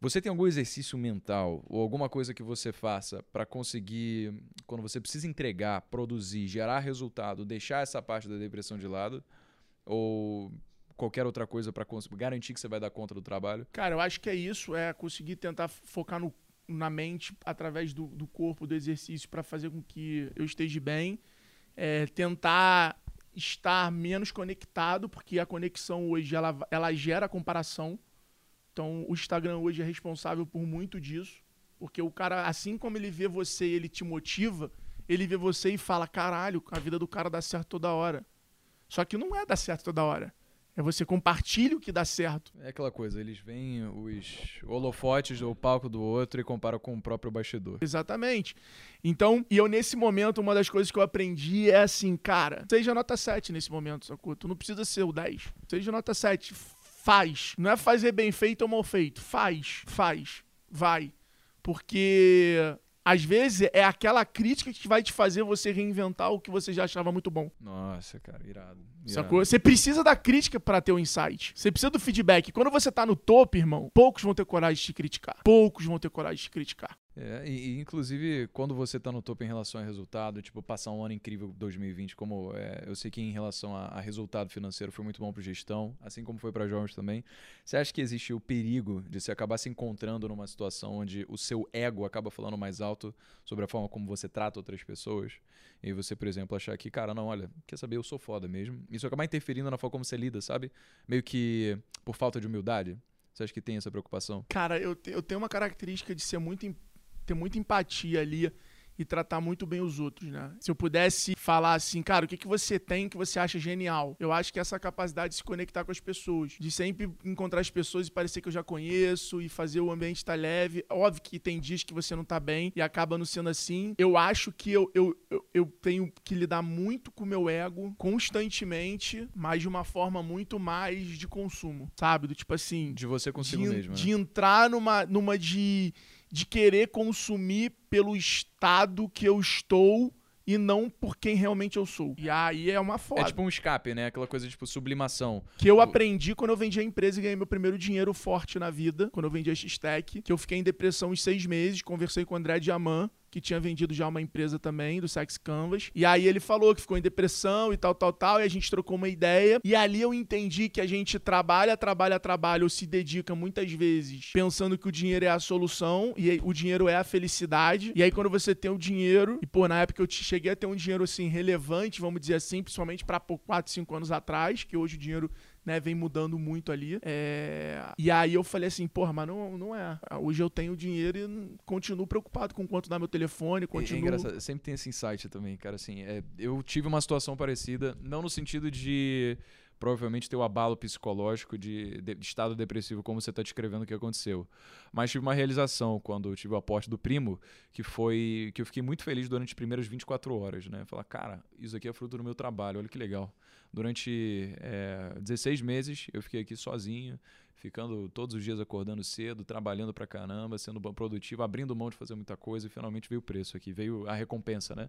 Você tem algum exercício mental ou alguma coisa que você faça para conseguir, quando você precisa entregar, produzir, gerar resultado, deixar essa parte da depressão de lado? Ou qualquer outra coisa para garantir que você vai dar conta do trabalho? Cara, eu acho que é isso, é conseguir tentar focar no, na mente através do, do corpo, do exercício, para fazer com que eu esteja bem. É, tentar estar menos conectado, porque a conexão hoje ela, ela gera comparação. Então, o Instagram hoje é responsável por muito disso, porque o cara, assim como ele vê você e ele te motiva, ele vê você e fala: caralho, a vida do cara dá certo toda hora. Só que não é dar certo toda hora. É você compartilha o que dá certo. É aquela coisa, eles veem os holofotes do palco do outro e comparam com o próprio bastidor. Exatamente. Então, e eu nesse momento, uma das coisas que eu aprendi é assim, cara, seja nota 7 nesse momento, sacou? Tu não precisa ser o 10. Seja nota 7. Faz. Não é fazer bem feito ou mal feito. Faz. Faz. Vai. Porque às vezes é aquela crítica que vai te fazer você reinventar o que você já achava muito bom. Nossa, cara, irado. irado. Sacou? Você precisa da crítica para ter o um insight. Você precisa do feedback. Quando você tá no topo, irmão, poucos vão ter coragem de te criticar. Poucos vão ter coragem de te criticar. É, e, inclusive, quando você tá no topo em relação a resultado, tipo, passar um ano incrível 2020, como é, eu sei que em relação a, a, resultado financeiro foi muito bom para gestão, assim como foi para jovens também. Você acha que existe o perigo de você acabar se encontrando numa situação onde o seu ego acaba falando mais alto sobre a forma como você trata outras pessoas? E você, por exemplo, achar que, cara, não, olha, quer saber, eu sou foda mesmo. Isso acabar interferindo na forma como você lida, sabe? Meio que por falta de humildade. Você acha que tem essa preocupação? Cara, eu, te, eu tenho uma característica de ser muito ter muita empatia ali e tratar muito bem os outros, né? Se eu pudesse falar assim, cara, o que, que você tem que você acha genial? Eu acho que essa capacidade de se conectar com as pessoas, de sempre encontrar as pessoas e parecer que eu já conheço e fazer o ambiente estar tá leve. Óbvio que tem dias que você não tá bem e acaba não sendo assim. Eu acho que eu, eu, eu, eu tenho que lidar muito com o meu ego constantemente, mas de uma forma muito mais de consumo, sabe? Do tipo assim. De você consigo de, mesmo. De né? entrar numa, numa de de querer consumir pelo estado que eu estou e não por quem realmente eu sou. E aí é uma foda. É tipo um escape, né? Aquela coisa tipo sublimação. Que eu aprendi quando eu vendi a empresa e ganhei meu primeiro dinheiro forte na vida, quando eu vendi a X-Tech, que eu fiquei em depressão uns seis meses, conversei com o André Diamant, que tinha vendido já uma empresa também, do Sex Canvas. E aí ele falou que ficou em depressão e tal, tal, tal, e a gente trocou uma ideia. E ali eu entendi que a gente trabalha, trabalha, trabalha, ou se dedica muitas vezes pensando que o dinheiro é a solução, e o dinheiro é a felicidade. E aí quando você tem o dinheiro, e pô, na época eu cheguei a ter um dinheiro assim relevante, vamos dizer assim, principalmente para 4, 5 anos atrás, que hoje o dinheiro né, vem mudando muito ali. É... E aí eu falei assim, porra, mas não, não é. Hoje eu tenho dinheiro e continuo preocupado com quanto dá meu telefone, continuo... É, é engraçado, sempre tem esse insight também, cara, assim, é, eu tive uma situação parecida, não no sentido de provavelmente ter o abalo psicológico de, de, de estado depressivo, como você está descrevendo o que aconteceu. Mas tive uma realização quando tive o aporte do primo, que foi que eu fiquei muito feliz durante as primeiras 24 horas, né? Falar, cara, isso aqui é fruto do meu trabalho, olha que legal. Durante é, 16 meses eu fiquei aqui sozinho, ficando todos os dias acordando cedo, trabalhando pra caramba, sendo produtivo, abrindo mão de fazer muita coisa e finalmente veio o preço aqui, veio a recompensa, né?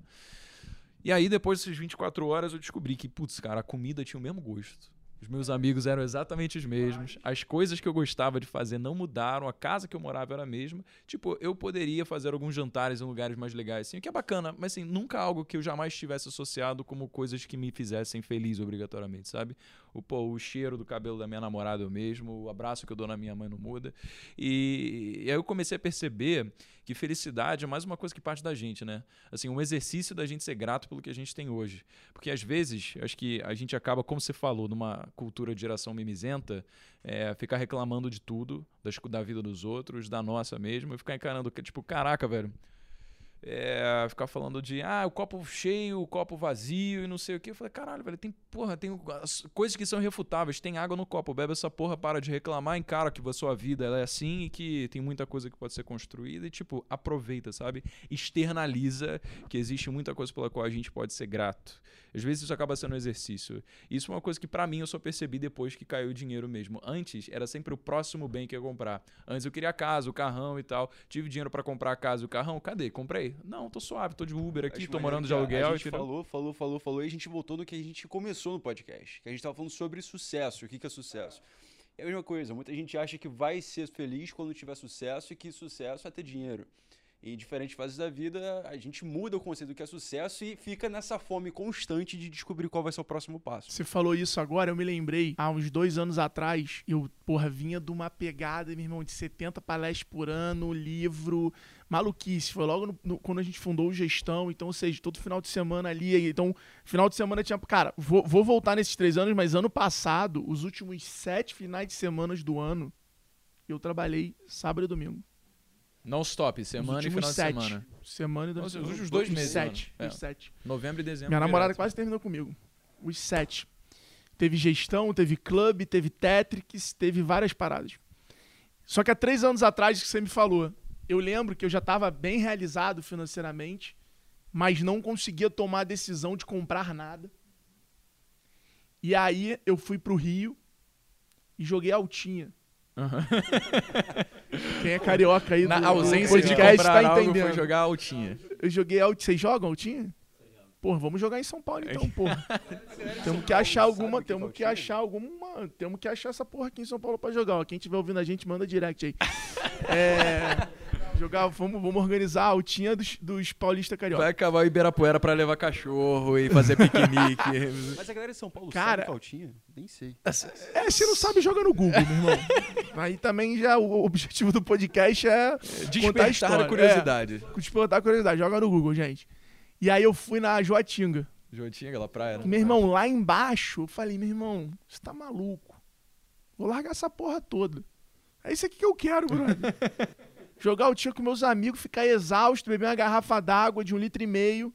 E aí, depois dessas 24 horas, eu descobri que, putz, cara, a comida tinha o mesmo gosto. Os meus amigos eram exatamente os mesmos. As coisas que eu gostava de fazer não mudaram. A casa que eu morava era a mesma. Tipo, eu poderia fazer alguns jantares em lugares mais legais, assim, o que é bacana, mas assim, nunca algo que eu jamais tivesse associado como coisas que me fizessem feliz obrigatoriamente, sabe? O, pô, o cheiro do cabelo da minha namorada é o mesmo, o abraço que eu dou na minha mãe não muda. E, e aí eu comecei a perceber que felicidade é mais uma coisa que parte da gente, né? Assim, um exercício da gente ser grato pelo que a gente tem hoje. Porque às vezes, acho que a gente acaba, como você falou, numa cultura de geração mimizenta, é, ficar reclamando de tudo, das, da vida dos outros, da nossa mesmo, e ficar encarando, tipo, caraca, velho é, ficar falando de ah, o copo cheio, o copo vazio e não sei o que. Eu falei, caralho, velho, tem porra, tem coisas que são irrefutáveis. Tem água no copo, bebe essa porra, para de reclamar, encara que a sua vida ela é assim e que tem muita coisa que pode ser construída e, tipo, aproveita, sabe? Externaliza que existe muita coisa pela qual a gente pode ser grato. Às vezes isso acaba sendo um exercício. Isso é uma coisa que para mim eu só percebi depois que caiu o dinheiro mesmo. Antes era sempre o próximo bem que ia comprar. Antes eu queria a casa, o carrão e tal. Tive dinheiro para comprar a casa o carrão, cadê? Comprei. Não, tô suave, tô de Uber aqui, Acho tô morando de aluguel. A gente falou, falou, falou, falou, e a gente voltou no que a gente começou no podcast. Que a gente tava falando sobre sucesso. O que, que é sucesso? É a mesma coisa. Muita gente acha que vai ser feliz quando tiver sucesso e que sucesso é ter dinheiro. Em diferentes fases da vida, a gente muda o conceito do que é sucesso e fica nessa fome constante de descobrir qual vai ser o próximo passo. Você falou isso agora, eu me lembrei, há uns dois anos atrás, eu, porra, vinha de uma pegada, meu irmão, de 70 palestras por ano, livro, maluquice. Foi logo no, no, quando a gente fundou o Gestão, então, ou seja, todo final de semana ali. Então, final de semana tinha. Cara, vou, vou voltar nesses três anos, mas ano passado, os últimos sete finais de semana do ano, eu trabalhei sábado e domingo. Não stop, semana e final sete. de semana. Semana e dois, Os últimos dois meses. Sete. É. Os sete. Novembro e dezembro. Minha namorada quase terminou comigo. Os sete. Teve gestão, teve clube, teve Tetrix, teve várias paradas. Só que há três anos atrás que você me falou, eu lembro que eu já estava bem realizado financeiramente, mas não conseguia tomar a decisão de comprar nada. E aí eu fui pro Rio e joguei altinha. Uhum. Quem é carioca aí Na do, ausência do podcast de comprar tá algo, entendendo. foi jogar altinha. Eu joguei altinha. Vocês jogam altinha? Porra, vamos jogar em São Paulo então, porra. temos que achar alguma, temos que achar alguma, temos que achar essa porra aqui em São Paulo pra jogar. Ó. Quem estiver ouvindo a gente, manda direct aí. É, jogar, vamos, vamos organizar a altinha dos, dos paulistas carioca. Vai acabar o Ibirapuera pra levar cachorro e fazer piquenique. Mas a galera de São Paulo Cara, sabe altinha? Nem sei. É, se não sabe, joga no Google, meu irmão. Aí também já o objetivo do podcast é contar a história. A curiosidade. É, despertar a curiosidade. Joga no Google, gente. E aí eu fui na Joatinga. Jotinha, aquela praia. né? Meu irmão, lá embaixo, eu falei, meu irmão, você tá maluco. Vou largar essa porra toda. É isso aqui que eu quero, brother. Jogar o tiro com meus amigos, ficar exausto, beber uma garrafa d'água de um litro e meio,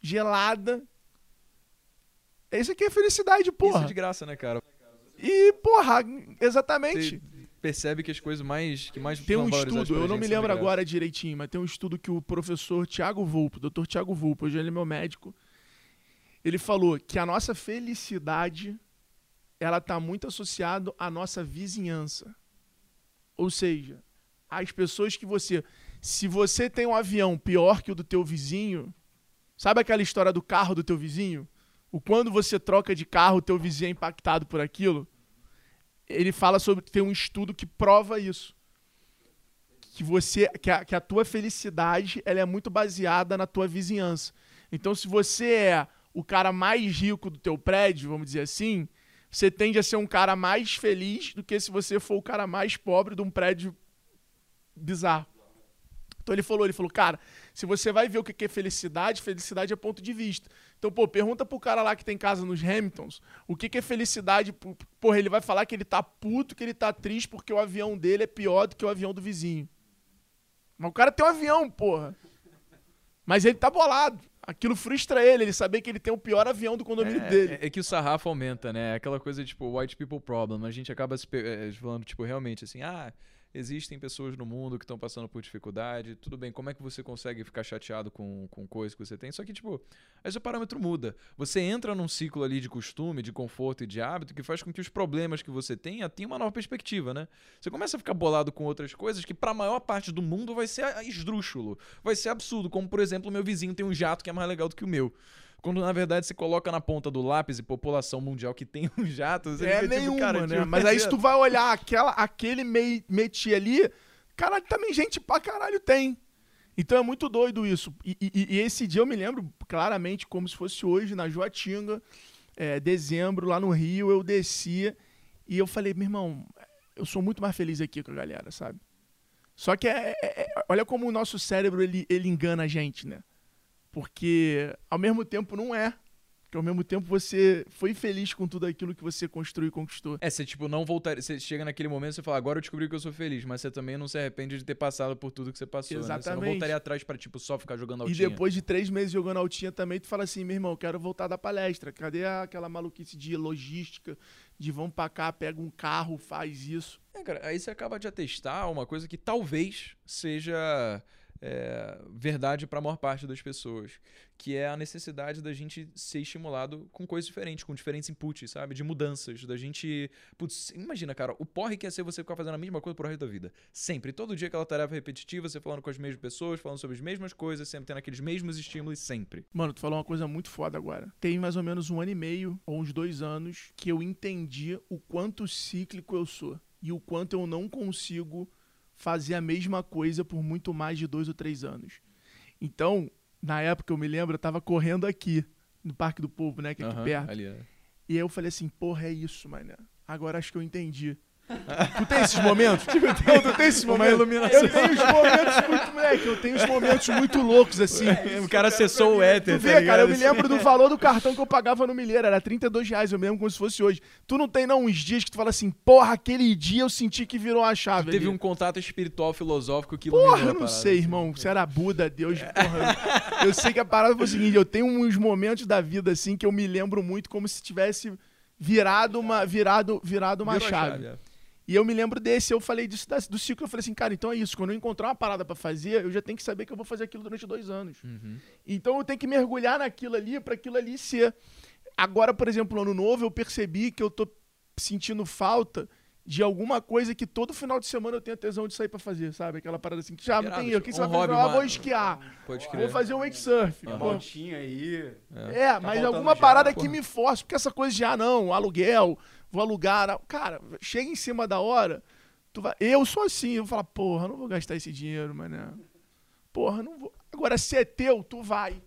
gelada. Isso aqui é felicidade, Isso porra. é de graça, né, cara? E, porra, exatamente. Você percebe que as coisas mais que mais Tem um estudo, eu não me lembro agora direitinho, mas tem um estudo que o professor Tiago Vulpo, doutor Tiago Vulpo, hoje ele é meu médico, ele falou que a nossa felicidade ela está muito associada à nossa vizinhança. Ou seja, as pessoas que você... Se você tem um avião pior que o do teu vizinho, Sabe aquela história do carro do teu vizinho? O quando você troca de carro, o teu vizinho é impactado por aquilo? Ele fala sobre. Tem um estudo que prova isso. Que você. Que a, que a tua felicidade ela é muito baseada na tua vizinhança. Então, se você é o cara mais rico do teu prédio, vamos dizer assim, você tende a ser um cara mais feliz do que se você for o cara mais pobre de um prédio bizarro. Então ele falou, ele falou, cara, se você vai ver o que é felicidade, felicidade é ponto de vista. Então, pô, pergunta pro cara lá que tem casa nos Hamiltons, o que é felicidade. Porra, ele vai falar que ele tá puto, que ele tá triste porque o avião dele é pior do que o avião do vizinho. Mas o cara tem um avião, porra. Mas ele tá bolado. Aquilo frustra ele, ele saber que ele tem o pior avião do condomínio é, dele. É, é, que o sarrafo aumenta, né? Aquela coisa tipo white people problem. A gente acaba se, é, falando, tipo, realmente assim, ah, existem pessoas no mundo que estão passando por dificuldade, tudo bem, como é que você consegue ficar chateado com, com coisas que você tem? Só que, tipo, aí seu parâmetro muda. Você entra num ciclo ali de costume, de conforto e de hábito que faz com que os problemas que você tenha tenham uma nova perspectiva, né? Você começa a ficar bolado com outras coisas que, para a maior parte do mundo, vai ser esdrúxulo, vai ser absurdo, como, por exemplo, meu vizinho tem um jato que é mais legal do que o meu. Quando na verdade você coloca na ponta do lápis e população mundial que tem um jato, você é fica, nenhuma, tipo, cara, né? tipo, Mas aí se tu vai olhar aquela, aquele mei, meti ali, caralho, também gente pra caralho tem. Então é muito doido isso. E, e, e, esse dia eu me lembro claramente como se fosse hoje, na Joatinga, é, dezembro, lá no Rio, eu descia e eu falei, meu irmão, eu sou muito mais feliz aqui com a galera, sabe? Só que é, é, é olha como o nosso cérebro ele, ele engana a gente, né? Porque ao mesmo tempo não é. Porque ao mesmo tempo você foi feliz com tudo aquilo que você construiu e conquistou. É, você tipo não voltar, você chega naquele momento e você fala, agora eu descobri que eu sou feliz, mas você também não se arrepende de ter passado por tudo que você passou, Exatamente. Né? Você não voltaria atrás para tipo só ficar jogando E altinha. depois de três meses jogando altinha também, tu fala assim, meu irmão, quero voltar da palestra. Cadê aquela maluquice de logística, de vamos pra cá, pega um carro, faz isso. É, cara, aí você acaba de atestar uma coisa que talvez seja é, verdade para a maior parte das pessoas, que é a necessidade da gente ser estimulado com coisas diferentes, com diferentes inputs, sabe? De mudanças, da gente... Putz, imagina, cara, o porre que é ser você ficar fazendo a mesma coisa pro resto da vida. Sempre, todo dia aquela tarefa repetitiva, você falando com as mesmas pessoas, falando sobre as mesmas coisas, sempre tendo aqueles mesmos estímulos, sempre. Mano, tu falou uma coisa muito foda agora. Tem mais ou menos um ano e meio, ou uns dois anos, que eu entendi o quanto cíclico eu sou. E o quanto eu não consigo fazer a mesma coisa por muito mais de dois ou três anos. Então, na época, eu me lembro, eu tava correndo aqui, no Parque do Povo, né? Que é aqui Aham, perto. ali, é. E aí eu falei assim, porra, é isso, mano. Agora acho que eu entendi. tu tem esses momentos? Não, tu tem esses Uma momentos? iluminação. Eu tenho os momentos muito, moleque, eu tenho os momentos muito loucos, assim. o cara acessou o éter, Tu tá vê, cara, ligado? eu me lembro do valor do cartão que eu pagava no Milheiro, era 32 reais, eu me lembro como se fosse hoje. Tu não tem, não, uns dias que tu fala assim, porra, aquele dia eu senti que virou uma chave Teve ali. um contato espiritual, filosófico que iluminou Porra, a eu não parada, sei, assim. irmão. Se era Buda, Deus, porra. Eu, eu sei que a parada foi o seguinte: eu tenho uns momentos da vida assim que eu me lembro muito como se tivesse virado uma, virado, virado uma Virou a chave. é. E eu me lembro desse, eu falei disso do ciclo, eu falei assim, cara, então é isso. Quando eu encontrar uma parada pra fazer, eu já tenho que saber que eu vou fazer aquilo durante dois anos. Uhum. Então eu tenho que mergulhar naquilo ali pra aquilo ali ser. Agora, por exemplo, no ano novo, eu percebi que eu tô sentindo falta de alguma coisa que todo final de semana eu tenho tesão de sair pra fazer, sabe? Aquela parada assim que já não tem. tipo, O que um você vai fazer? hobby, Ah, vou esquiar. Pode Vou crer. fazer um wake surf. Uma pô. voltinha aí. É, mas faltando alguma já, parada que me force, porque essa coisa de, ah, não, aluguel, vou alugar. Cara, chega em cima da hora, tu vai... eu sou assim, eu vou falar, porra, não vou gastar esse dinheiro, mané. Porra, não vou. Agora, se é teu, tu vai.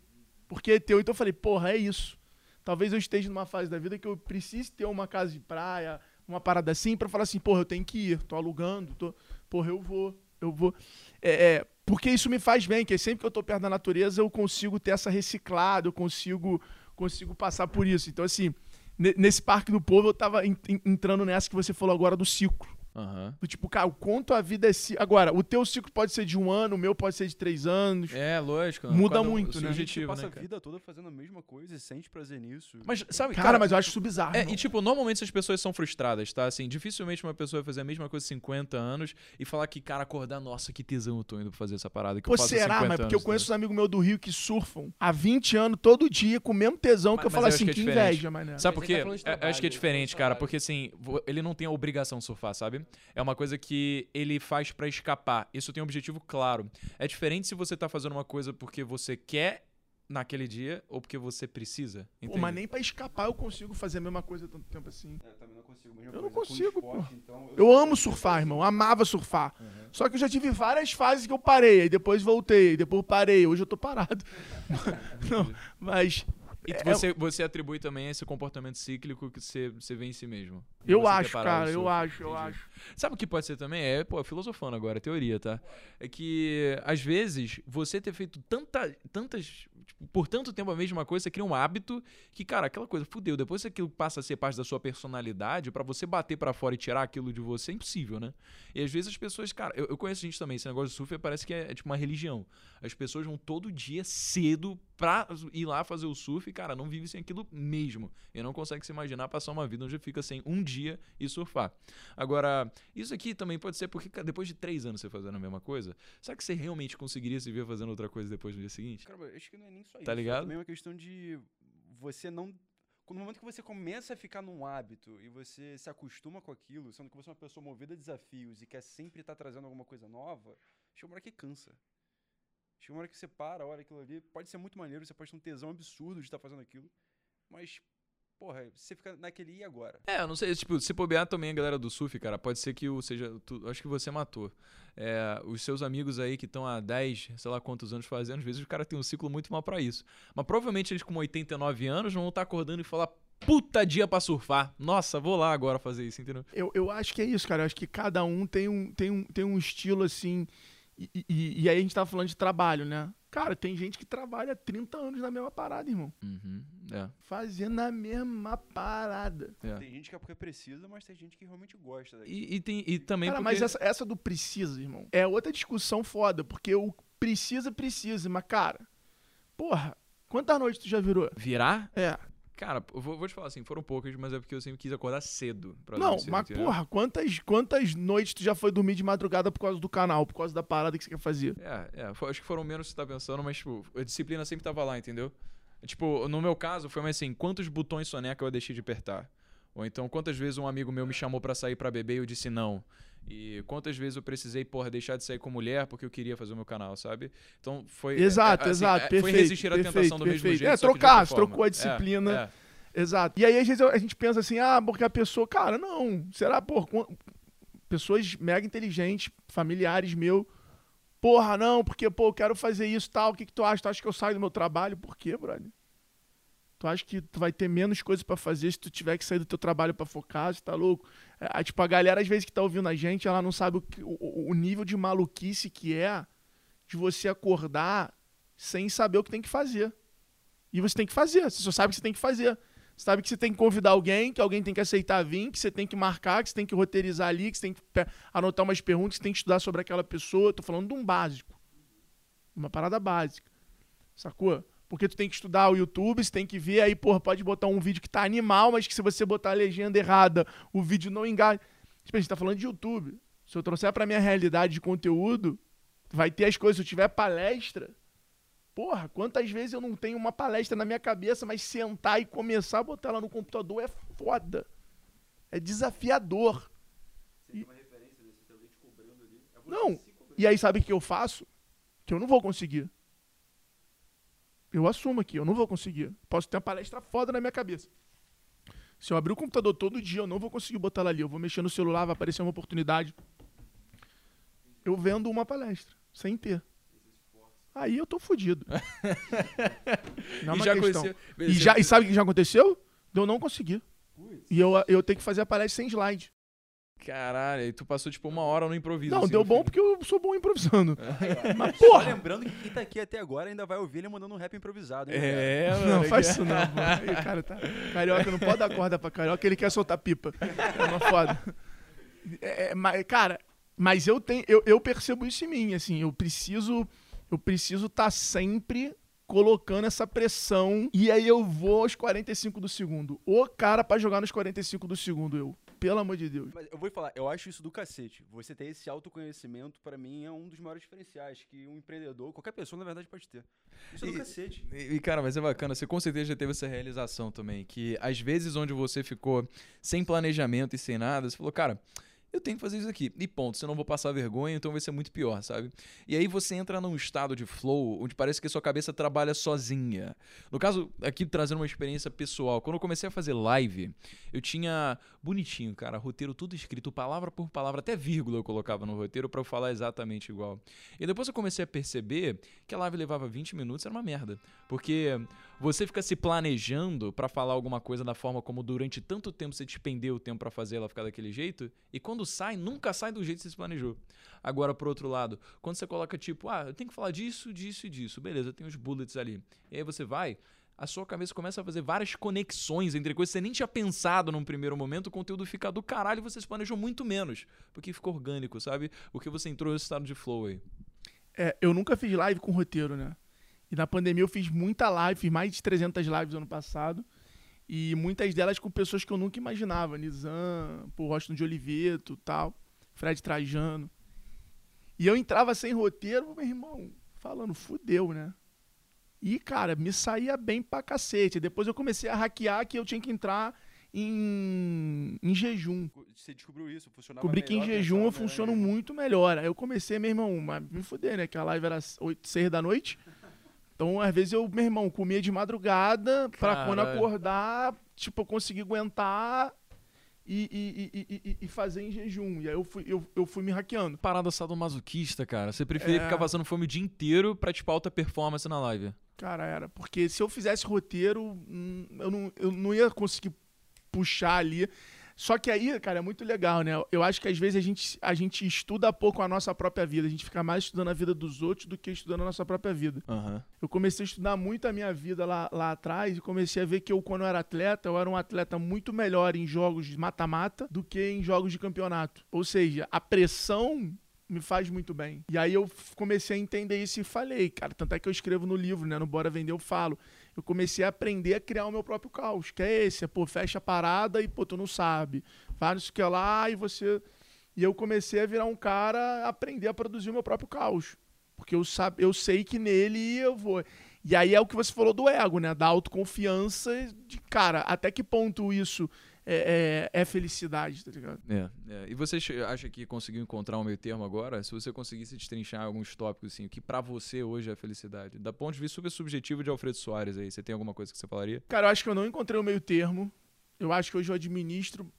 Porque é teu. Então eu falei, porra, é isso. Talvez eu esteja numa fase da vida que eu precise ter uma casa de praia, uma parada assim, pra falar assim, porra, eu tenho que ir, tô alugando, tô... porra, eu vou, eu vou. É, é, porque isso me faz bem, que sempre que eu tô perto da natureza, eu consigo ter essa reciclada, eu consigo, consigo passar por isso. Então, assim, nesse Parque do Povo, eu tava en- en- entrando nessa que você falou agora do ciclo. Aham. Do tipo, cara, o quanto a vida é ciclo. Agora, o teu ciclo pode ser de um ano, o meu pode ser de três anos. É, lógico. Muda Cada um- muito, né? A gente passa né, a cara? vida toda fazendo a mesma coisa e sente prazer nisso. Mas, sabe, Cara, mas eu acho isso bizarro. É, e tipo, normalmente essas pessoas são frustradas, tá? Assim, dificilmente uma pessoa vai fazer a mesma coisa 50 anos e falar que, cara, acordar, nossa, que tesão eu tô indo pra fazer essa parada. Que eu Pô, faço há será? 50 Mas porque eu anos, conheço né? uns amigos meus do Rio que surfam há 20 anos, todo dia, com o mesmo tesão, Mas- que eu falo eu assim, que é que inveja, mané. Sabe por quê? tá É, acho que é diferente, cara, porque assim, ele não tem a obrigação de surfar, sabe? É uma coisa que ele faz pra escapar. Isso tem um objetivo claro. É diferente se você tá fazendo uma coisa porque você quer naquele dia ou porque você precisa? Pô, mas nem pra escapar eu consigo fazer a mesma coisa tanto tempo assim. É, eu também não consigo. mesma Eu não consigo, esporte, então, Eu amo surfar, irmão. Amava surfar. Só que eu já tive várias fases que eu parei, aí depois voltei, aí depois parei. Hoje eu tô parado. não, mas E é- você, você atribui também esse comportamento cíclico que você, você vê em si mesmo. Eu acho, cara, eu acho, eu acho. Sabe o que pode ser também? É, pô, filosofando agora, teoria, tá? É que, às vezes, você ter feito tanta, tantas. tipo, por tanto tempo a mesma coisa, você cria um hábito que, cara, aquela coisa, fudeu. Depois que aquilo passa a ser parte da sua personalidade, pra você bater pra fora e tirar aquilo de você é impossível, né? E às vezes as pessoas, cara, eu, eu conheço gente também, esse negócio de surf parece que é, é tipo uma religião. As pessoas vão todo dia cedo pra ir lá fazer o surf e, cara, não vive sem aquilo mesmo. E não consegue se imaginar passar uma vida onde fica sem um dia e surfar. Agora, isso aqui também pode ser porque depois de três anos você fazendo a mesma coisa, será que você realmente conseguiria se ver fazendo outra coisa depois do dia seguinte? Cara, eu acho que não é nem só isso. Tá ligado? É também uma questão de você não. No momento que você começa a ficar num hábito e você se acostuma com aquilo, sendo que você é uma pessoa movida a desafios e quer sempre estar trazendo alguma coisa nova, chega uma hora que cansa. Chega uma hora que você para, olha aquilo ali. Pode ser muito maneiro, você pode ter um tesão absurdo de estar fazendo aquilo, mas, porra, você fica naquele e agora? É, eu não sei, tipo, se bobear também a galera do surf, cara, pode ser que o seja, tu- acho que você matou. É, os seus amigos aí que estão há 10, sei lá quantos anos fazendo, às vezes o cara tem um ciclo muito mal pra isso. Mas provavelmente eles com 89 anos vão estar acordando e falar, puta dia pra surfar. Nossa, vou lá agora fazer isso, entendeu? Eu, eu acho que é isso, cara. Eu acho que cada um tem um, tem um, tem um estilo assim. E, e- e aí a gente tava falando de trabalho, né? Cara, tem gente que trabalha 30 anos na mesma parada, irmão. Uhum, é, Fazendo a mesma parada. é. Tem gente que é porque precisa, mas tem gente que realmente gosta daquilo. E, e tem, e também Cara, porque... mas essa, essa do precisa, irmão, é outra discussão foda, porque o precisa, precisa, mas, cara, porra, quantas noites tu já virou? Virar? É. Cara, eu vou, vou te falar assim, foram poucas, mas é porque eu sempre quis acordar cedo. Pra Não, cedo, mas, entendeu? porra, quantas, quantas noites tu já foi dormir de madrugada por causa do canal, por causa da parada que você quer fazer? É, é, foi- acho que foram menos que você tá pensando, mas, tipo, a disciplina sempre tava lá, entendeu? Tipo, no meu caso, foi mais assim, quantos botões soneca eu deixei de apertar? Ou então, quantas vezes um amigo meu me chamou pra sair pra beber e eu disse não? E quantas vezes eu precisei, porra, deixar de sair com mulher porque eu queria fazer o meu canal, sabe? Então, foi... Exato, é, assim, exato, é, perfeito. Foi resistir à perfeito, tentação do mesmo perfeito. jeito, É, trocar, trocou a É, disciplina. é. Exato. E aí, às vezes, a gente pensa assim, ah, porque a pessoa, cara, não, será, quan- pessoas mega inteligentes, familiares meu, porra, não, porque, pô, eu quero fazer isso tal, o que, que tu acha? Tu acha que eu saio do meu trabalho? Por quê, brother? Tu acha que tu vai ter menos coisas pra fazer se tu tiver que sair do teu trabalho pra focar? Você tá louco? É, tipo, a galera, às vezes, que tá ouvindo a gente, ela não sabe o, o- o nível de maluquice que é de você acordar sem saber o que tem que fazer. E você tem que fazer, você só sabe que você tem que fazer. Você sabe que você tem que convidar alguém, que alguém tem que aceitar vir, que você tem que marcar, que você tem que roteirizar ali, que você tem que anotar umas perguntas, que você tem que estudar sobre aquela pessoa. Tô falando de um básico. Uma parada básica. Sacou? Porque tu tem que estudar o YouTube, você tem que ver, aí, porra, pode botar um vídeo que tá animal, mas que se você botar a legenda errada, o vídeo não engaja. Tipo, a gente tá falando de YouTube. Se eu trouxer pra minha realidade de conteúdo, vai ter as coisas. Se eu tiver palestra, Porra, quantas vezes eu não tenho uma palestra na minha cabeça, mas sentar e começar a botar ela no computador é foda. É desafiador. E- Não, e aí sabe o que eu faço? Que eu não vou conseguir. Eu assumo aqui, eu não vou conseguir. Posso ter uma palestra foda na minha cabeça. Se eu abrir o computador todo dia, eu não vou conseguir botar ela ali. Eu vou mexer no celular, vai aparecer uma oportunidade. Eu vendo uma palestra, sem ter. Aí eu tô fudido. Não é E uma já questão. conheceu- E, já, e sabe o que já aconteceu? De eu não conseguir. E eu, eu tenho que fazer a palestra sem slide. Caralho, aí tu passou tipo uma hora no improviso. Não, assim, deu bom porque eu sou bom improvisando. Mas, Só porra! lembrando que quem tá aqui até agora ainda vai ouvir ele mandando um rap improvisado. hein, galera? É, mano. Não, faz isso não, pô. Aí, cara, tá. Carioca não pode dar corda pra carioca, ele quer soltar pipa. É uma foda. É, é, mas, cara, mas eu tenho. Eu, eu percebo isso em mim, assim, eu preciso. Eu preciso estar sempre colocando essa pressão. E aí eu vou aos 45 do segundo. O cara pra jogar nos 45 do segundo, eu. Pelo amor de Deus. Mas eu vou falar, eu acho isso do cacete. Você ter esse autoconhecimento, pra mim, é um dos maiores diferenciais que um empreendedor, qualquer pessoa, na verdade, pode ter. Isso é do E- cacete. E, e, cara, mas é bacana, você com certeza já teve essa realização também, que às vezes onde você ficou sem planejamento e sem nada, você falou, cara, eu tenho que fazer isso aqui. E ponto. Senão eu vou passar vergonha, então vai ser muito pior, sabe? E aí você entra num estado de flow onde parece que a sua cabeça trabalha sozinha. No caso, aqui trazendo uma experiência pessoal, quando eu comecei a fazer live, eu tinha bonitinho, cara, roteiro tudo escrito, palavra por palavra, até vírgula eu colocava no roteiro para eu falar exatamente igual. E depois eu comecei a perceber que a live levava 20 minutos, era uma merda. Porque você fica se planejando para falar alguma coisa da forma como durante tanto tempo você despendeu o tempo para fazer ela ficar daquele jeito, e quando sai, nunca sai do jeito que você se planejou. Agora, por outro lado, quando você coloca tipo, ah, eu tenho que falar disso, disso e disso, beleza, tem os bullets ali. E aí você vai, a sua cabeça começa a fazer várias conexões entre coisas que você nem tinha pensado num primeiro momento, o conteúdo fica do caralho e você se planejou muito menos, porque ficou orgânico, sabe? Porque você entrou nesse estado de flow aí. É, eu nunca fiz live com roteiro, né? E na pandemia eu fiz muita live, fiz mais de 300 lives ano passado. E muitas delas com pessoas que eu nunca imaginava. Nizam, pô, Roston de Oliveto tal, Fred Trajano. E eu entrava sem roteiro, meu irmão, falando, fudeu, né? E, cara, me saía bem pra cacete. Depois eu comecei a hackear que eu tinha que entrar em, em jejum. Você descobriu isso, funcionava Descobri que em jejum eu pensava, né? funciono muito melhor. Aí eu comecei, meu irmão, mas me fuder, né? Que a live era 8, 6 da noite. Então, às vezes, eu, meu irmão, comia de madrugada pra quando acordar, tipo, eu conseguir aguentar e, e, e, e- e fazer em jejum. E aí eu fui, eu, eu fui me hackeando. Parada sadomasoquista, cara. Você preferia É. ficar passando fome o dia inteiro pra, tipo, alta performance na live. Cara, era. Porque se eu fizesse roteiro, hum, eu não, eu não ia conseguir puxar ali. Só que aí, cara, é muito legal, né? Eu acho que às vezes a gente, a gente estuda pouco a nossa própria vida. A gente fica mais estudando a vida dos outros do que estudando a nossa própria vida. Aham. Eu comecei a estudar muito a minha vida lá, lá atrás e comecei a ver que eu, quando eu era atleta, eu era um atleta muito melhor em jogos de mata-mata do que em jogos de campeonato. Ou seja, a pressão me faz muito bem. E aí eu comecei a entender isso e falei, cara, tanto é que eu escrevo no livro, né? No Bora Vender eu falo. Eu comecei a aprender a criar o meu próprio caos, que é esse, é, pô, fecha a parada e, pô, tu não sabe. Faz isso que é lá e você... E eu comecei a virar um cara, a aprender a produzir o meu próprio caos. Porque eu, sabe, eu sei que nele eu vou. E aí é o que você falou do ego, né? Da autoconfiança de, cara, até que ponto isso é, é- é felicidade, tá ligado? É, é. E você acha que conseguiu encontrar um meio termo agora? Se você conseguisse destrinchar alguns tópicos, assim, o que pra você hoje é felicidade? Da ponto de vista super subjetivo de Alfredo Soares aí, você tem alguma coisa que você falaria? Cara, eu acho que eu não encontrei o meio termo. Eu acho que hoje eu administro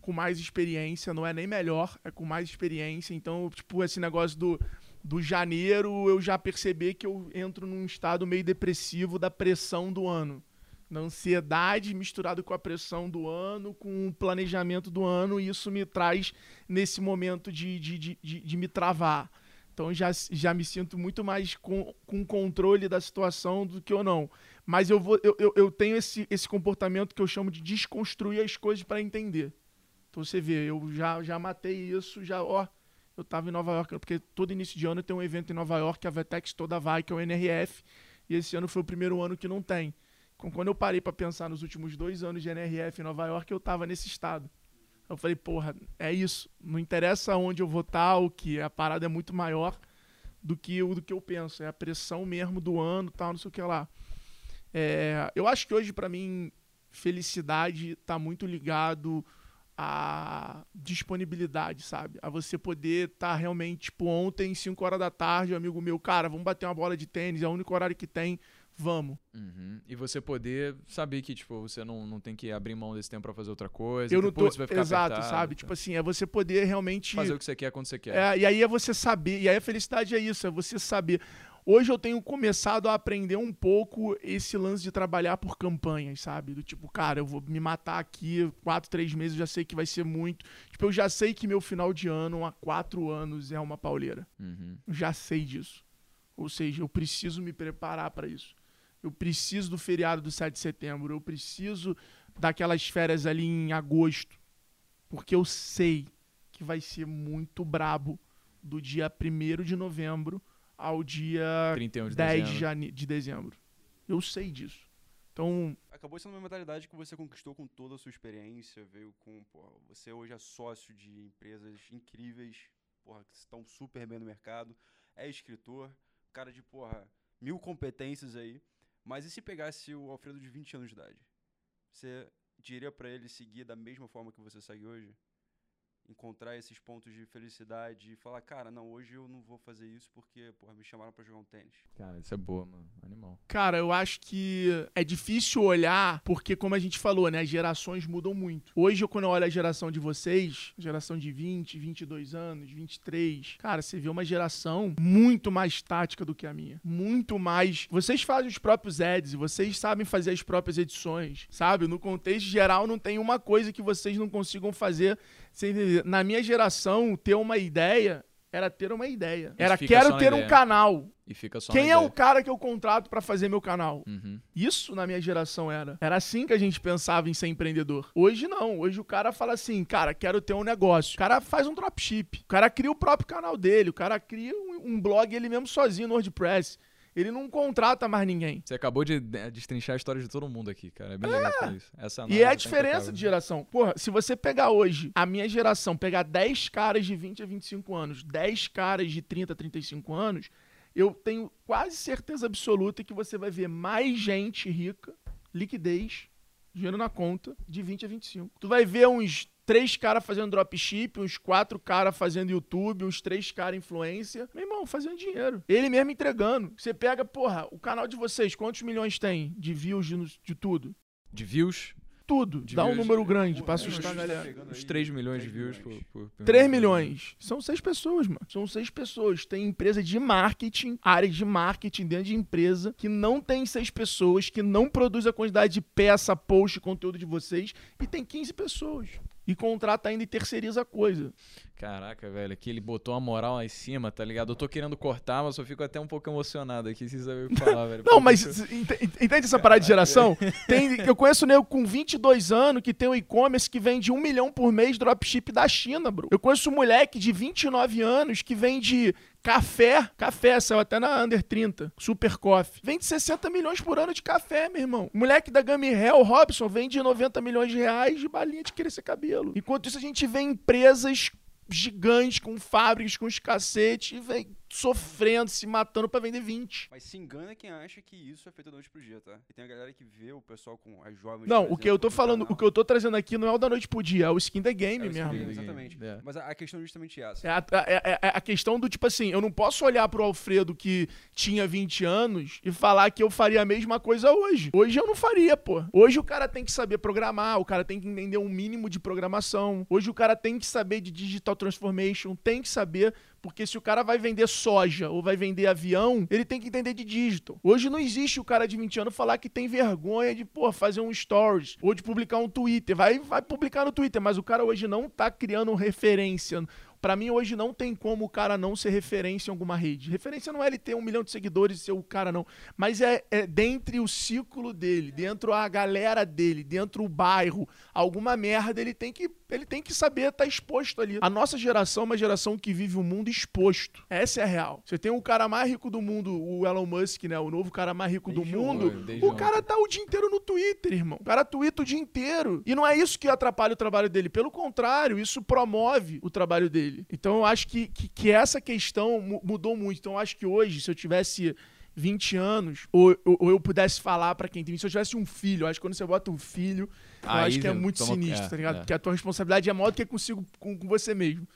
com mais experiência, não é nem melhor, é com mais experiência. Então, tipo, esse negócio do, do janeiro, eu já percebi que eu entro num estado meio depressivo da pressão do ano. Na ansiedade misturado com a pressão do ano, com o planejamento do ano, e isso me traz nesse momento de, de, de, de, de me travar. Então já, já me sinto muito mais com, com controle da situação do que eu não. Mas eu, vou, eu, eu, eu tenho esse, esse comportamento que eu chamo de desconstruir as coisas para entender. Então você vê, eu já, já matei isso, já, ó. Eu tava em Nova York, porque todo início de ano tem um evento em Nova York, a Vetex toda vai, que é o NRF, e esse ano foi o primeiro ano que não tem. Então, quando eu parei para pensar nos últimos dois anos de NRF em Nova York, eu tava nesse estado. Eu falei, porra, é isso. Não interessa onde eu vou estar, o que. A parada é muito maior do que, o- do que eu penso. É a pressão mesmo do ano, tal, não sei o que lá. É, eu acho que hoje, pra mim, felicidade tá muito ligado à disponibilidade, sabe? A você poder estar realmente, tipo, ontem, 5 horas da tarde, um amigo meu, cara, vamos bater uma bola de tênis, é o único horário que tem, vamos. Uhum. E você poder saber que, tipo, você não, não tem que abrir mão desse tempo pra fazer outra coisa. Eu não tô. depois você vai ficar Exato, apertado, sabe? tá? Tipo assim, é você poder realmente. Fazer o que você quer quando você quer. É, e aí é você saber, e aí a felicidade é isso, é você saber. Hoje eu tenho começado a aprender um pouco esse lance de trabalhar por campanhas, sabe? Do tipo, cara, eu vou me matar aqui, quatro, três meses, já sei que vai ser muito. Tipo, eu já sei que meu final de ano, há quatro anos, é uma pauleira. Uhum. Já sei disso. Ou seja, eu preciso me preparar para isso. Eu preciso do feriado do 7 de setembro. Eu preciso daquelas férias ali em agosto. Porque eu sei que vai ser muito brabo do dia 1 de novembro ao dia 31 de 10 de, dezembro. jane... de dezembro. Eu sei disso. Então, Acabou sendo uma mentalidade que você conquistou com toda a sua experiência, veio com, pô, você hoje é sócio de empresas incríveis, porra, que estão super bem no mercado, é escritor, cara de, porra, mil competências aí, mas e se pegasse o Alfredo de 20 anos de idade? Você diria pra ele seguir da mesma forma que você segue hoje? Encontrar esses pontos de felicidade e falar, cara, não, hoje eu não vou fazer isso porque, porra, me chamaram pra jogar um tênis. Cara, isso é boa, mano. Animal. Cara, eu acho que é difícil olhar, porque como a gente falou, né, as gerações mudam muito. Hoje, quando eu olho a geração de vocês, geração de 20, 22 anos, 23, cara, você vê uma geração muito mais tática do que a minha. Muito mais. Vocês fazem os próprios ads, vocês sabem fazer as próprias edições, sabe? No contexto geral, não tem uma coisa que vocês não consigam fazer. Na minha geração, ter uma ideia era ter uma ideia. Era quero ter um ideia. canal. E fica só Quem é o ideia. cara que eu contrato pra fazer meu canal? Uhum. Isso na minha geração era. Era assim que a gente pensava em ser empreendedor. Hoje não. Hoje o cara fala assim, cara, quero ter um negócio. O cara faz um dropship. O cara cria o próprio canal dele. O cara cria um, um blog ele mesmo sozinho no WordPress. Ele não contrata mais ninguém. Você acabou de de- destrinchar a história de todo mundo aqui, cara. É bem legal falar isso. Essa E é a tá diferença de geração. Porra, se você pegar hoje a minha geração, pegar 10 caras de 20 a 25 anos, 10 caras de 30 a 35 anos, eu tenho quase certeza absoluta que você vai ver mais gente rica, liquidez, dinheiro na conta, de 20 a 25. Tu vai ver uns três caras fazendo dropship, uns quatro caras fazendo YouTube, uns três caras influência. Meu irmão, fazendo dinheiro. Ele mesmo entregando. Você pega, porra, o canal de vocês, quantos milhões tem de views de, de tudo? De views, Tudo. De Dá um views, número grande Pô, pra é, assustar a galera. uns aí 3 milhões de 3 views milhões. por, por, 3 milhões. São seis pessoas, mano. São seis pessoas. Tem empresa de marketing, área de marketing dentro de empresa, que não tem seis pessoas, que não produz a quantidade de peça, post, conteúdo de vocês, e tem 15 pessoas. E contrata ainda e terceiriza a coisa. Caraca, velho, aqui ele botou uma moral lá em cima, tá ligado? Eu tô querendo cortar, mas eu fico até um pouco emocionado aqui, sem saber o que falar, velho. Não, mas eu- ent- entende essa parada de geração? Tem, eu conheço nego com 22 anos que tem um e-commerce que vende um milhão por mês dropship da China, bro. Eu conheço um moleque de 29 anos que vende café, café, saiu até na Under 30, Super Coffee. Vende 60 milhões por ano de café, meu irmão. O moleque da Gummy Hell, Robson, vende 90 milhões de reais de balinha de crescer cabelo. Enquanto isso, a gente vê empresas gigantes, com fábricas, com os cacete, e vem sofrendo, se matando pra vender 20. Mas se engana quem acha que isso é feito da noite pro dia, tá? E tem a galera que vê o pessoal com as jovens. Não, o que eu tô falando, canal. o que eu tô trazendo aqui não é o da noite pro dia, é o skin the game É mesmo. game, exatamente. é. Mas a, a questão é justamente essa. É a, é- é a questão do tipo assim, eu não posso olhar pro Alfredo que tinha 20 anos e falar que eu faria a mesma coisa hoje. Hoje eu não faria, pô. Hoje o cara tem que saber programar, o cara tem que entender um mínimo de programação. Hoje o cara tem que saber de digital transformation, tem que saber, porque se o cara vai vender soja ou vai vender avião, ele tem que entender de digital. Hoje não existe o cara de 20 anos falar que tem vergonha de, pô, fazer um stories ou de publicar um Twitter. Vai, vai publicar no Twitter, mas o cara hoje não tá criando referência. Pra mim, hoje não tem como o cara não ser referência em alguma rede. Referência não é ele ter um milhão de seguidores e ser o cara, não. Mas é, é dentre o ciclo dele, dentro a galera dele, dentro o bairro, alguma merda, ele tem que, ele tem que saber estar exposto ali. A nossa geração é uma geração que vive o mundo exposto. Essa é a real. Você tem o cara mais rico do mundo, o Elon Musk, né? O novo cara mais rico Desde do mundo. O cara tá o dia inteiro no Twitter, irmão. O cara twitta o dia inteiro. E não é isso que atrapalha o trabalho dele. Pelo contrário, isso promove o trabalho dele. Então eu acho que, que, que essa questão mu- mudou muito. Então eu acho que hoje, se eu tivesse 20 anos, ou, ou- ou eu pudesse falar pra quem tem. Se eu tivesse um filho, eu acho que quando você bota um filho, eu Aí acho que é muito toma- sinistro, é, tá ligado? é. Porque a tua responsabilidade é maior do que consigo com, com você mesmo.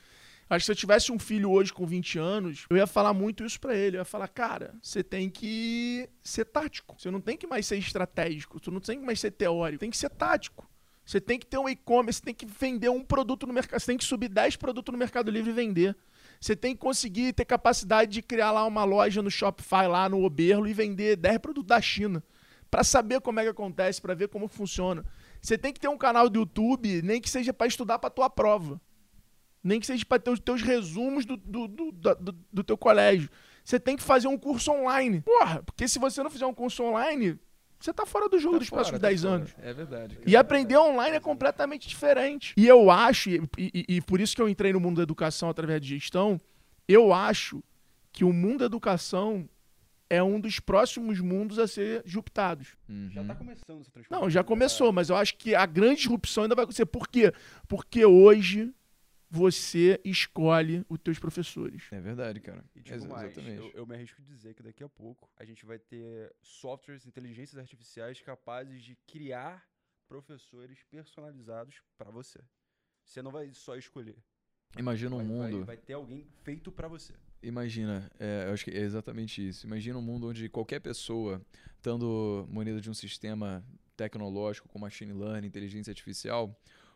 Acho que se eu tivesse um filho hoje com 20 anos, eu ia falar muito isso pra ele. Eu ia falar, cara, você tem que ser tático. Você não tem que mais ser estratégico. Você não tem que mais ser teórico. Tem que ser tático. Você tem que ter um e-commerce, você tem que vender um produto no mercado. Você tem que subir 10 produtos no Mercado Livre e vender. Você tem que conseguir ter capacidade de criar lá uma loja no Shopify, lá no Oberlo, e vender 10 produtos da China. Pra saber como é que acontece, pra ver como funciona. Você tem que ter um canal do YouTube, nem que seja pra estudar pra tua prova. Nem que seja para ter os teus resumos do, do, do, do, do teu colégio. Você tem que fazer um curso online. Porra, porque se você não fizer um curso online, você tá fora do jogo Tá dos fora, próximos tá 10 fora. anos. É verdade. cara. E aprender online é completamente diferente. E eu acho, e, e- e por isso que eu entrei no mundo da educação através de gestão, eu acho que o mundo da educação é um dos próximos mundos a ser disruptados. Já Uhum. tá começando essa transformação. Não, já começou, mas eu acho que a grande disrupção ainda vai acontecer. Por quê? Porque hoje você escolhe os teus professores. É verdade, cara. E Ex- mais, Exatamente. eu, eu me arrisco dizer que daqui a pouco a gente vai ter softwares, inteligências artificiais capazes de criar professores personalizados para você. Você não vai só escolher. Imagina um vai, vai- mundo. Vai, ter alguém feito pra você. Imagina, é, eu acho que é exatamente isso. Imagina um mundo onde qualquer pessoa, estando munida de um sistema tecnológico com machine learning, inteligência artificial,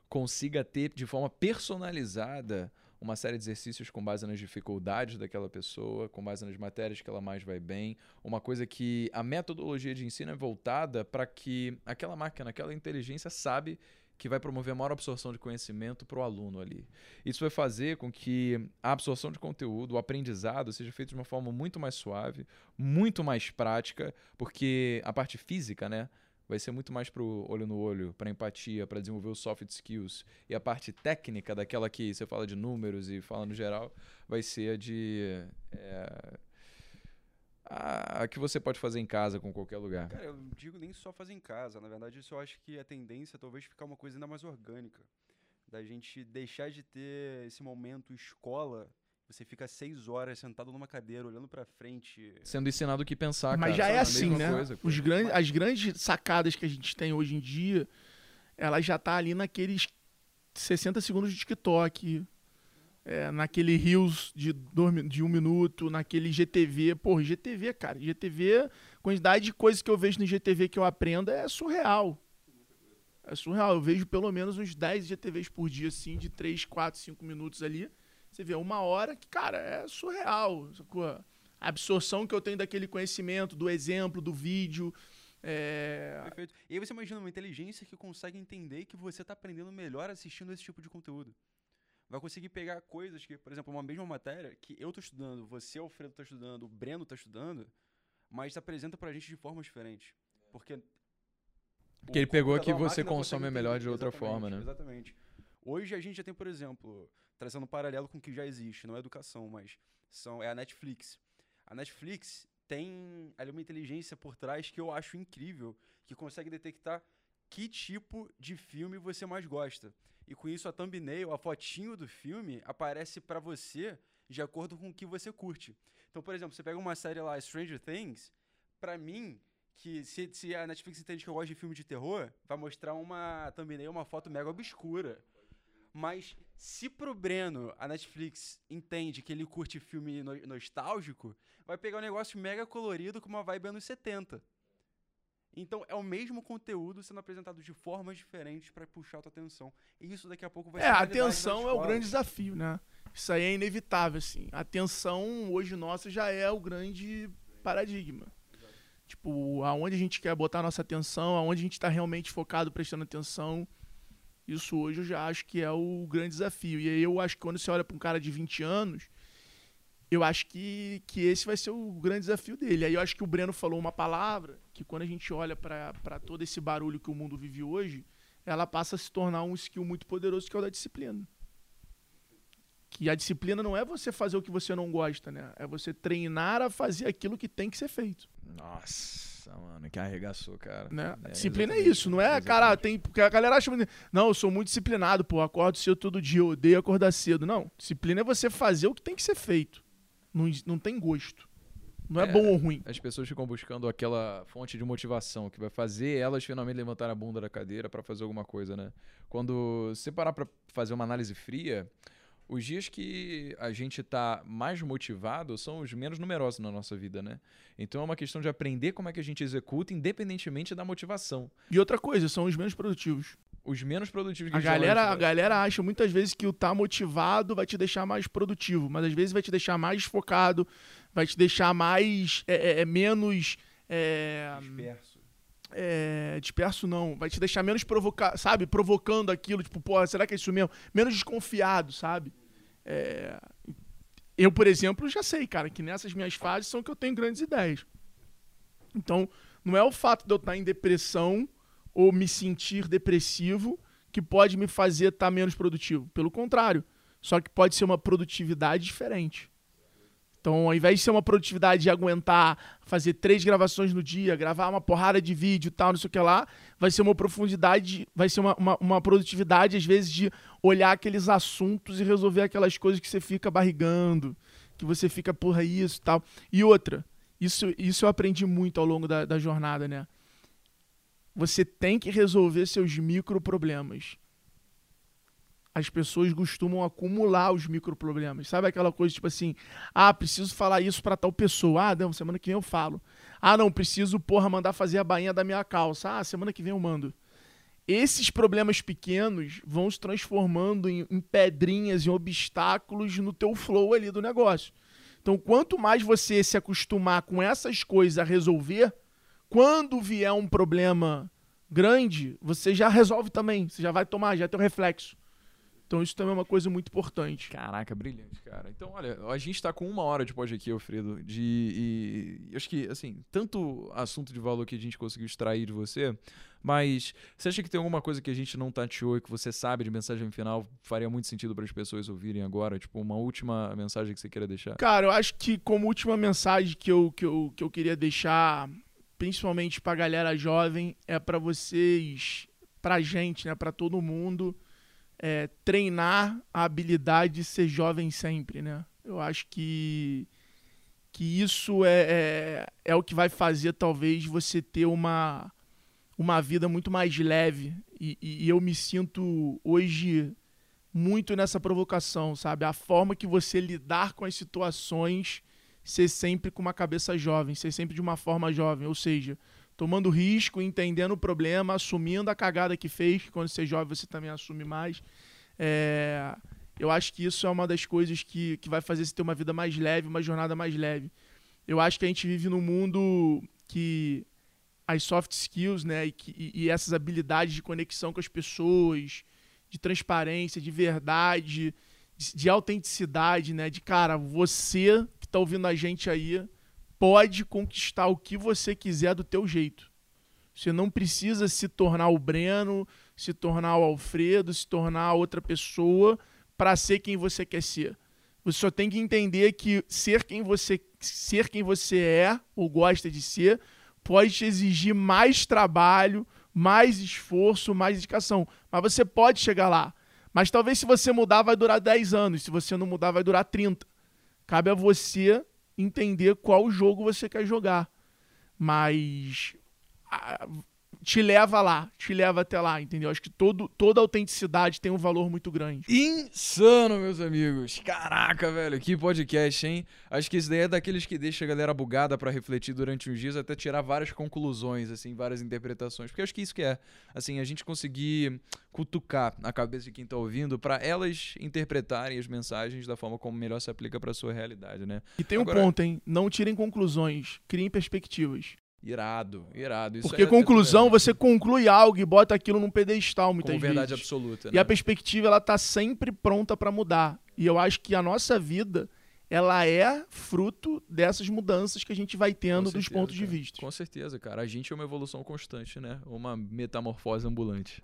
consiga ter de forma personalizada uma série de exercícios com base nas dificuldades daquela pessoa, com base nas matérias que ela mais vai bem, uma coisa que a metodologia de ensino é voltada para que aquela máquina, aquela inteligência sabe que vai promover maior absorção de conhecimento para o aluno ali. Isso vai fazer com que a absorção de conteúdo, o aprendizado, seja feito de uma forma muito mais suave, muito mais prática, porque a parte física, né? Vai ser muito mais pro olho no olho, para empatia, para desenvolver os soft skills. E a parte técnica, daquela que você fala de números e fala no geral, vai ser a de. é, a, a que você pode fazer em casa, com qualquer lugar. Cara, eu não digo nem só fazer em casa. Na verdade, isso eu acho que a tendência é talvez ficar uma coisa ainda mais orgânica. Da gente deixar de ter esse momento escola. Você fica seis horas sentado numa cadeira, olhando pra frente. Sendo ensinado o que pensar, Mas cara, já é assim, né? coisa, Os grandes, as grandes sacadas que a gente tem hoje em dia, ela já tá ali naqueles 60 segundos de TikTok, é, naquele Reels de, dois de um minuto, naquele GTV. Porra, GTV, cara. GTV, quantidade de coisas que eu vejo no GTV que eu aprendo é surreal. É surreal. Eu vejo pelo menos uns 10 GTVs por dia, assim, de 3, 4, 5 minutos ali. Você vê uma hora que, cara, é surreal. A absorção que eu tenho daquele conhecimento, do exemplo, do vídeo. É... Perfeito. E aí você imagina uma inteligência que consegue entender que você tá aprendendo melhor assistindo esse tipo de conteúdo. Vai conseguir pegar coisas que, por exemplo, uma mesma matéria que eu tô estudando, você, Alfredo, tá estudando, o Breno tá estudando, mas apresenta pra gente de formas diferentes. Porque. Porque ele pegou que você consome melhor de outra forma, né? Exatamente. Hoje a gente já tem, por exemplo, trazendo um paralelo com o que já existe, não é educação, mas são, é a Netflix. A Netflix tem ali uma inteligência por trás que eu acho incrível, que consegue detectar que tipo de filme você mais gosta. E com isso a thumbnail, a fotinho do filme aparece pra você de acordo com o que você curte. Então, por exemplo, você pega uma série lá, Stranger Things, pra mim, que se, se a Netflix entende que eu gosto de filme de terror, vai mostrar uma thumbnail, uma foto mega obscura. Mas se pro Breno a Netflix entende que ele curte filme no- nostálgico, vai pegar um negócio mega colorido com uma vibe anos 70. Então é o mesmo conteúdo sendo apresentado de formas diferentes pra puxar a tua atenção. E isso daqui a pouco vai É, ser a realidade nas atenção é o grande desafio, né? Isso aí é inevitável, assim. A atenção hoje nossa já é o grande paradigma. Tipo, aonde a gente quer botar a nossa atenção, aonde a gente tá realmente focado, prestando atenção. Isso hoje eu já acho que é o grande desafio. E aí eu acho que quando você olha pra um cara de 20 anos, eu acho que, que esse vai ser o grande desafio dele. Aí eu acho que o Breno falou uma palavra que quando a gente olha pra pra todo esse barulho que o mundo vive hoje, ela passa a se tornar um skill muito poderoso que é o da disciplina. Que a disciplina não é você fazer o que você não gosta, né? É você treinar a fazer aquilo que tem que ser feito. Nossa, mano, que arregaçou, cara. Né? É, disciplina é isso, não é, exatamente. cara, tem. Porque a galera acha. Não, eu sou muito disciplinado, pô, acordo cedo todo dia, eu odeio acordar cedo. Não, disciplina é você fazer o que tem que ser feito. Não, não tem gosto. Não é, É. bom ou ruim. As pessoas ficam buscando aquela fonte de motivação que vai fazer elas finalmente levantar a bunda da cadeira pra fazer alguma coisa, né? Quando você parar pra fazer uma análise fria, os dias que a gente tá mais motivado são os menos numerosos na nossa vida, né? Então é uma questão de aprender como é que a gente executa independentemente da motivação. E outra coisa, são os menos produtivos. Os menos produtivos que A galera, a galera acha muitas vezes que o tá motivado vai te deixar mais produtivo, mas às vezes vai te deixar mais focado, vai te deixar mais. é, é, é, menos. é, Disperso. É, disperso não, vai te deixar menos provocar, sabe? Provocando aquilo, tipo, pô, será que é isso mesmo? Menos desconfiado, sabe? É, eu, por exemplo, já sei, cara, que nessas minhas fases são que eu tenho grandes ideias. Então, não é o fato de eu estar em depressão ou me sentir depressivo que pode me fazer estar menos produtivo. Pelo contrário, só que pode ser uma produtividade diferente. Então, ao invés de ser uma produtividade de aguentar fazer três gravações no dia, gravar uma porrada de vídeo e tal, não sei o que lá, vai ser uma profundidade, vai ser uma, uma, uma produtividade, às vezes, de olhar aqueles assuntos e resolver aquelas coisas que você fica barrigando, que você fica, porra, isso e tal. E outra, isso, isso eu aprendi muito ao longo da, da jornada, né? Você tem que resolver seus micro problemas. As pessoas costumam acumular os microproblemas. Sabe aquela coisa tipo assim: ah, preciso falar isso pra tal pessoa. Ah, não, semana que vem eu falo. Ah, não, preciso, porra, mandar fazer a bainha da minha calça. Ah, semana que vem eu mando. Esses problemas pequenos vão se transformando em, em pedrinhas, em obstáculos no teu flow ali do negócio. Então, quanto mais você se acostumar com essas coisas a resolver, quando vier um problema grande, você já resolve também. Você já vai tomar, já tem um reflexo. Então isso também é uma coisa muito importante. Caraca, brilhante, cara. Então, olha, a gente tá com uma hora de pod aqui, Alfredo, de. E, e acho que, assim, tanto assunto de valor que a gente conseguiu extrair de você, mas você acha que tem alguma coisa que a gente não tateou e que você sabe de mensagem final faria muito sentido para as pessoas ouvirem agora? Tipo, uma última mensagem que você queira deixar? Cara, eu acho que como última mensagem que eu, que eu, que eu queria deixar, principalmente pra galera jovem, é para vocês, pra gente, né, pra todo mundo, é, treinar a habilidade de ser jovem sempre, né? Eu acho que, que isso é, é, é o que vai fazer, talvez, você ter uma, uma vida muito mais leve. E, e eu me sinto hoje muito nessa provocação, sabe? A forma que você lidar com as situações ser sempre com uma cabeça jovem, ser sempre de uma forma jovem, ou seja, tomando risco, entendendo o problema, assumindo a cagada que fez, que quando você é jovem você também assume mais. É, eu acho que isso é uma das coisas que, que vai fazer você ter uma vida mais leve, uma jornada mais leve. Eu acho que a gente vive num mundo que as soft skills, né, e, que, e essas habilidades de conexão com as pessoas, de transparência, de verdade, de, de autenticidade, né, de cara, você que está ouvindo a gente aí pode conquistar o que você quiser do teu jeito. Você não precisa se tornar o Breno, se tornar o Alfredo, se tornar outra pessoa para ser quem você quer ser. Você só tem que entender que ser quem você ser quem você é ou gosta de ser pode te exigir mais trabalho, mais esforço, mais dedicação, mas você pode chegar lá. Mas talvez se você mudar vai durar 10 anos, se você não mudar vai durar 30. Cabe a você entender qual jogo você quer jogar. Mas te leva lá, te leva até lá, entendeu? Acho que todo, toda autenticidade tem um valor muito grande. Insano, meus amigos. Caraca, velho, que podcast, hein? Acho que esse daí é daqueles que deixa a galera bugada para refletir durante uns dias, até tirar várias conclusões, assim, várias interpretações. Porque acho que isso que é, assim, a gente conseguir cutucar a cabeça de quem tá ouvindo para elas interpretarem as mensagens da forma como melhor se aplica para sua realidade, né? E tem Agora- um ponto, hein? Não tirem conclusões, criem perspectivas. Irado, irado. Isso Porque é- conclusão, você conclui algo e bota aquilo num pedestal muitas como verdade vezes. absoluta, E né? a perspectiva ela tá sempre pronta para mudar. E eu acho que a nossa vida ela é fruto dessas mudanças que a gente vai tendo Com dos certeza, pontos de cara. vista. Com certeza, cara. A gente é uma evolução constante, né? Uma metamorfose ambulante.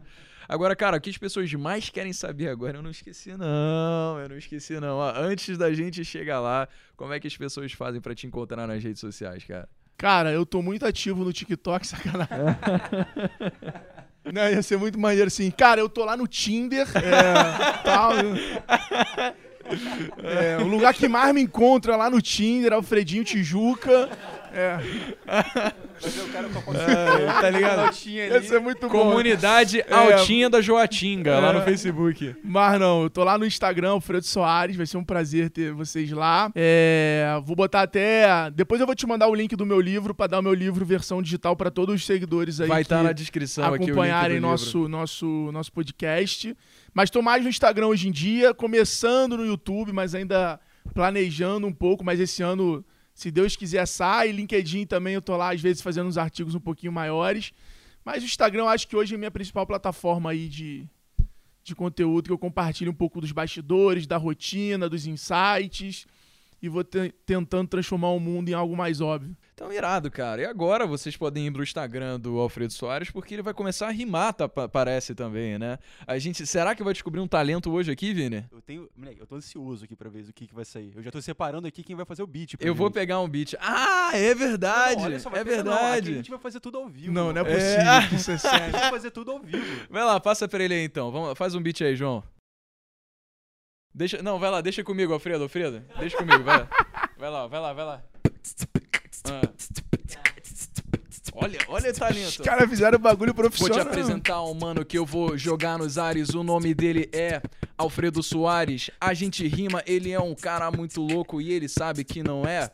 Agora, cara, o que as pessoas mais querem saber agora, eu não esqueci não, eu não esqueci não. Antes da gente chegar lá, como é que as pessoas fazem pra te encontrar nas redes sociais, cara? Cara, eu tô muito ativo no TikTok, sacanagem. Não, ia ser muito maneiro assim. Cara, eu tô lá no Tinder, é, tal. É, o lugar que mais me encontro é lá no Tinder, Alfredinho Tijuca. É, Fazer o cara com a tá ligado? ia ser muito bom. Comunidade Altinha da Joatinga, lá no É. Facebook. Mas não, eu tô lá no Instagram, Alfredo Soares, vai ser um prazer ter vocês lá. É, vou botar até. Depois eu vou te mandar o link do meu livro pra dar o meu livro versão digital pra todos os seguidores aí. Vai que estar na descrição aqui o link do acompanharem livro. nosso, nosso, nosso podcast. Mas tô mais no Instagram hoje em dia, começando no YouTube, mas ainda planejando um pouco. Mas esse ano, se Deus quiser, sai. LinkedIn também eu tô lá, às vezes, fazendo uns artigos um pouquinho maiores. Mas o Instagram acho que hoje é a minha principal plataforma aí de, de conteúdo, que eu compartilho um pouco dos bastidores, da rotina, dos insights. E vou te- tentando transformar o mundo em algo mais óbvio. Então, irado, cara. E agora vocês podem ir pro Instagram do Alfredo Soares, porque ele vai começar a rimar, tá, pa- parece também, né? A gente, será que vai descobrir um talento hoje aqui, Vini? Eu tenho. Moleque, eu tô ansioso aqui pra ver o que, que vai sair. Eu já tô separando aqui quem vai fazer o beat. pra Eu vou gente. pegar um beat. Ah, é verdade! Não, olha só, vai é pegar- não, verdade. a gente vai fazer tudo ao vivo. Não, não é mano. possível. É. que Isso é A sério. gente vai fazer tudo ao vivo. Vai lá, passa pra ele aí então. Vamos, faz um beat aí, João. Deixa, não, vai lá, deixa comigo, Alfredo, Alfredo. Deixa comigo, vai lá. Vai lá, vai lá, vai lá. Ah. Olha, olha o talento. Os caras fizeram bagulho Vou te profissional. apresentar um mano que eu vou jogar nos ares. O nome dele é Alfredo Soares. A gente rima, ele é um cara muito louco e ele sabe que não é.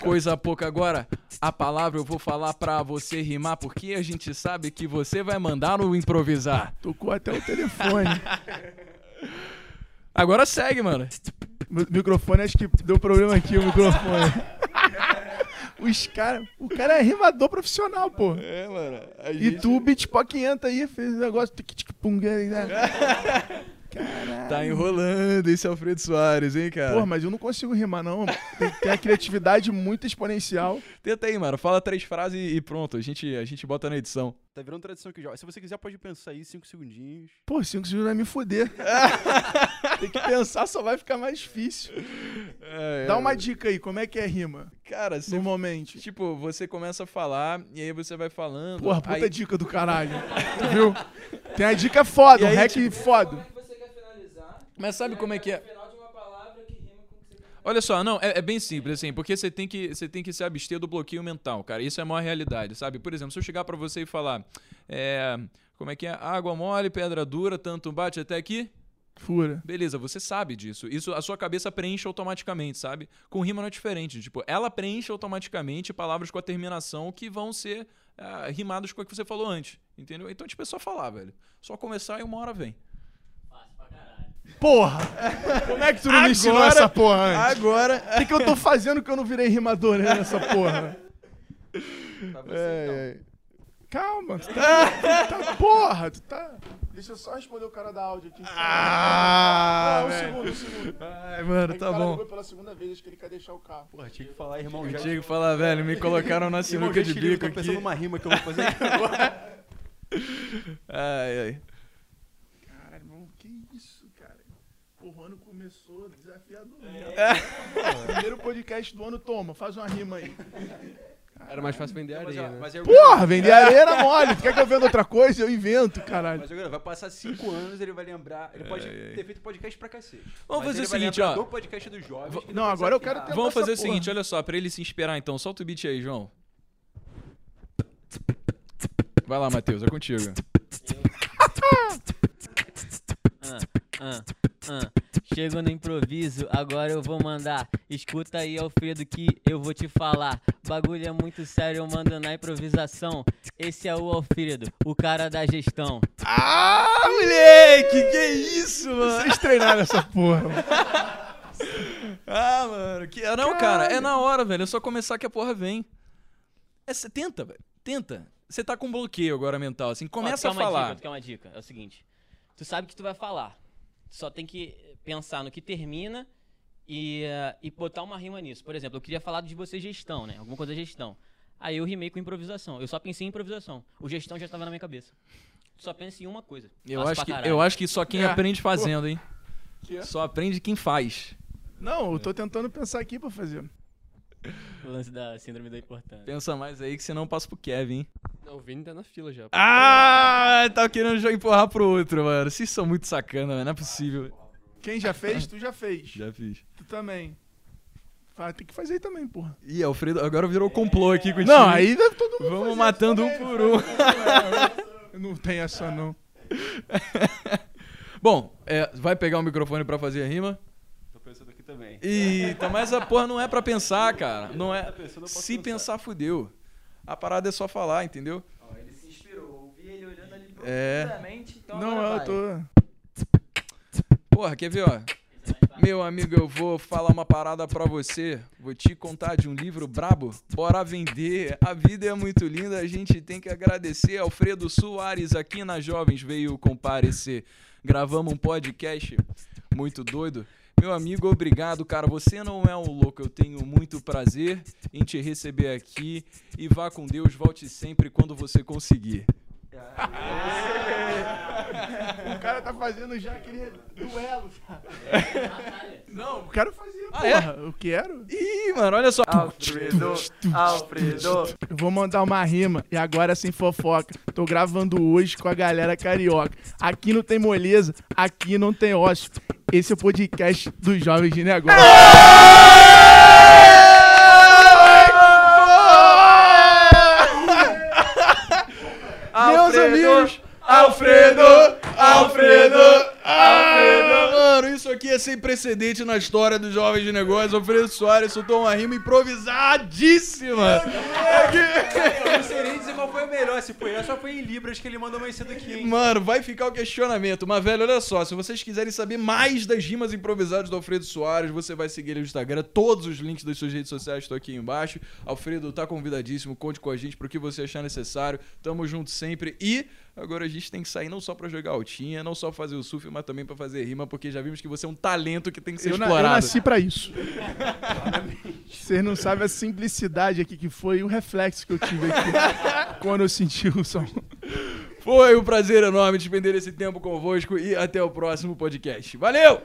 Coisa pouca agora. A palavra eu vou falar pra você rimar, porque a gente sabe que você vai mandar no improvisar. Tocou até o telefone. Agora segue, mano. Mi- microfone, acho que deu problema aqui o microfone. Os caras. O cara é rimador profissional, pô. É, mano. E tu, o entra aí, fez um negócio. tic, tic, pum, né? Caralho. Tá enrolando esse Alfredo Soares, hein, cara? Porra, mas eu não consigo rimar, não. Tem que ter a criatividade muito exponencial. Tenta aí, mano. Fala três frases e pronto. A gente, a gente bota na edição. Tá virando tradição que joga. Se você quiser, pode pensar aí, cinco segundinhos. Pô, cinco segundos vai me foder. Tem que pensar, só vai ficar mais difícil. É, Dá uma dica aí, como é que é rima? Cara, você Normalmente. Tipo, você começa a falar e aí você vai falando. Porra, puta aí... dica do caralho. Viu? Tem a dica foda, E um aí, hack tipo- foda. Mas sabe como é que é? Olha só, não, é, é bem simples, assim, porque você tem, que, você tem que se abster do bloqueio mental, cara. Isso é a maior realidade, sabe? Por exemplo, se eu chegar pra você e falar, é, como é que é? Água mole, pedra dura, tanto bate até aqui. Fura. Beleza, você sabe disso. Isso a sua cabeça preenche automaticamente, sabe? Com rima não é diferente. Tipo, ela preenche automaticamente palavras com a terminação que vão ser ah, rimadas com o que você falou antes. Entendeu? Então, tipo, é só falar, velho. Só começar e uma hora vem. Porra! Como é que tu não me ensinou Agora- essa porra antes? Agora. O que, que eu tô fazendo que eu não virei rimador né, nessa porra? Pra você, É, então. é. Calma, tu tá, tu tá- Porra, tu tá. Deixa eu só responder o cara da áudio aqui. Ah, Não, um velho. segundo, um segundo. Ai, mano, que tá o cara bom. ligou pela segunda vez, acho que ele quer deixar o carro. Porra, tinha que falar, irmão. Já, Tinha que falar, velho, me colocaram na sinuca de te ligo, bico tô aqui. pensando numa rima que eu vou fazer aqui agora. Ai, ai. Caralho, irmão, que isso, cara? O ano começou desafiador. É. Primeiro podcast do ano, toma, faz uma rima aí. Era mais fácil vender areia, né? mas eu- Porra, vender areia era mole. Tu quer que eu venda outra coisa? Eu invento, caralho. Mas agora vai passar cinco anos, ele vai lembrar. Ele pode Ai, ai. ter feito podcast pra cacete. Vamos Mas fazer ele o vai seguinte, ó. Do podcast dos jovens. que Não, agora eu quero ter- Vamos fazer o porra. seguinte, olha só, pra ele se inspirar então. Solta o beat aí, João. Vai lá, Matheus, é contigo. Ah, ah, ah. Chego no improviso, agora eu vou mandar. Escuta aí, Alfredo, que eu vou te falar. Bagulho é muito sério, eu mando na improvisação. Esse é o Alfredo, o cara da gestão. Ah, moleque, que isso, mano? Vocês treinaram essa porra. mano. Ah, mano, que... não, cara, é na hora, velho. É só começar que a porra vem. É, cê tenta, velho. Tenta. Você tá com bloqueio agora mental, assim. Começa Ó, a falar. Dica, uma dica? É o seguinte: tu sabe que tu vai falar. Tu só tem que pensar no que termina e, eh, e botar uma rima nisso. Por exemplo, eu queria falar de você gestão, né? Alguma coisa gestão. Aí eu rimei com improvisação. Eu só pensei em improvisação. O gestão já estava na minha cabeça. Tu só pensa em uma coisa. Eu acho, que, caralho. eu acho que só quem É. aprende fazendo, hein? Que é? Só aprende quem faz. Não, eu tô tentando pensar aqui pra fazer. O lance da síndrome da importância. Pensa mais aí que senão passa pro Kevin, hein? Não, o Vini tá na fila já. Ah, tá querendo já empurrar pro outro, mano. Vocês são muito sacana, mano. Não é possível. Quem já fez, tu já fez. Já fiz. Tu também. Fa- Tem que fazer aí também, porra. Ih, Alfredo, agora virou complô aqui contigo. Não, aí deve todo mundo Vamos fazer matando um por um. Não tem essa, não. Bom, é, vai pegar o microfone pra fazer a rima? Também. Eita, mas a porra não é pra pensar, cara. Não é. Tá Se pensar. fudeu. A parada é só falar, entendeu? Ele se inspirou, ouvi ele olhando ali É. profundamente, então Não, agora eu vai. tô. Porra, quer ver, ó? Meu amigo, eu vou falar uma parada pra você. Vou te contar de um livro brabo. Bora vender. A vida é muito linda, a gente tem que agradecer. Alfredo Soares aqui na Jovens veio comparecer. Gravamos um podcast muito doido. Meu amigo, obrigado, cara. Você não é um louco. Eu tenho muito prazer em te receber aqui. E vá com Deus, volte sempre quando você conseguir. O cara tá fazendo já aquele duelo, cara. Não, eu quero fazer, Ah, porra. Eu quero. Ih, mano, olha só. Alfredo, Alfredo. Eu vou mandar uma rima e agora sem fofoca. Tô gravando hoje com a galera carioca. Aqui não tem moleza, aqui não tem ócio. Esse é o podcast dos Jovens de Negócio. Alfredo, Alfredo, Alfredo. Alfredo é sem precedente na história dos jovens de negócios. Alfredo Soares soltou uma rima improvisadíssima. Eu não sei nem dizer qual foi o melhor. Se foi essa, só foi em Libras que ele mandou mais cedo aqui, hein? Mano, vai ficar o questionamento. Mas, velho, olha só. Se vocês quiserem saber mais das rimas improvisadas do Alfredo Soares, você vai seguir ele no Instagram. Todos os links das suas redes sociais estão aqui embaixo. Alfredo, tá convidadíssimo. Conte com a gente pro que você achar necessário. Tamo junto sempre. E agora a gente tem que sair não só pra jogar altinha, não só fazer o surf, mas também pra fazer rima, porque já vimos que você é um talento que tem que ser Eu, na- eu explorado. nasci pra isso. Vocês não sabem a simplicidade aqui que foi o reflexo que eu tive aqui quando eu senti o som. Foi um prazer enorme despender esse tempo convosco e até o próximo podcast. Valeu!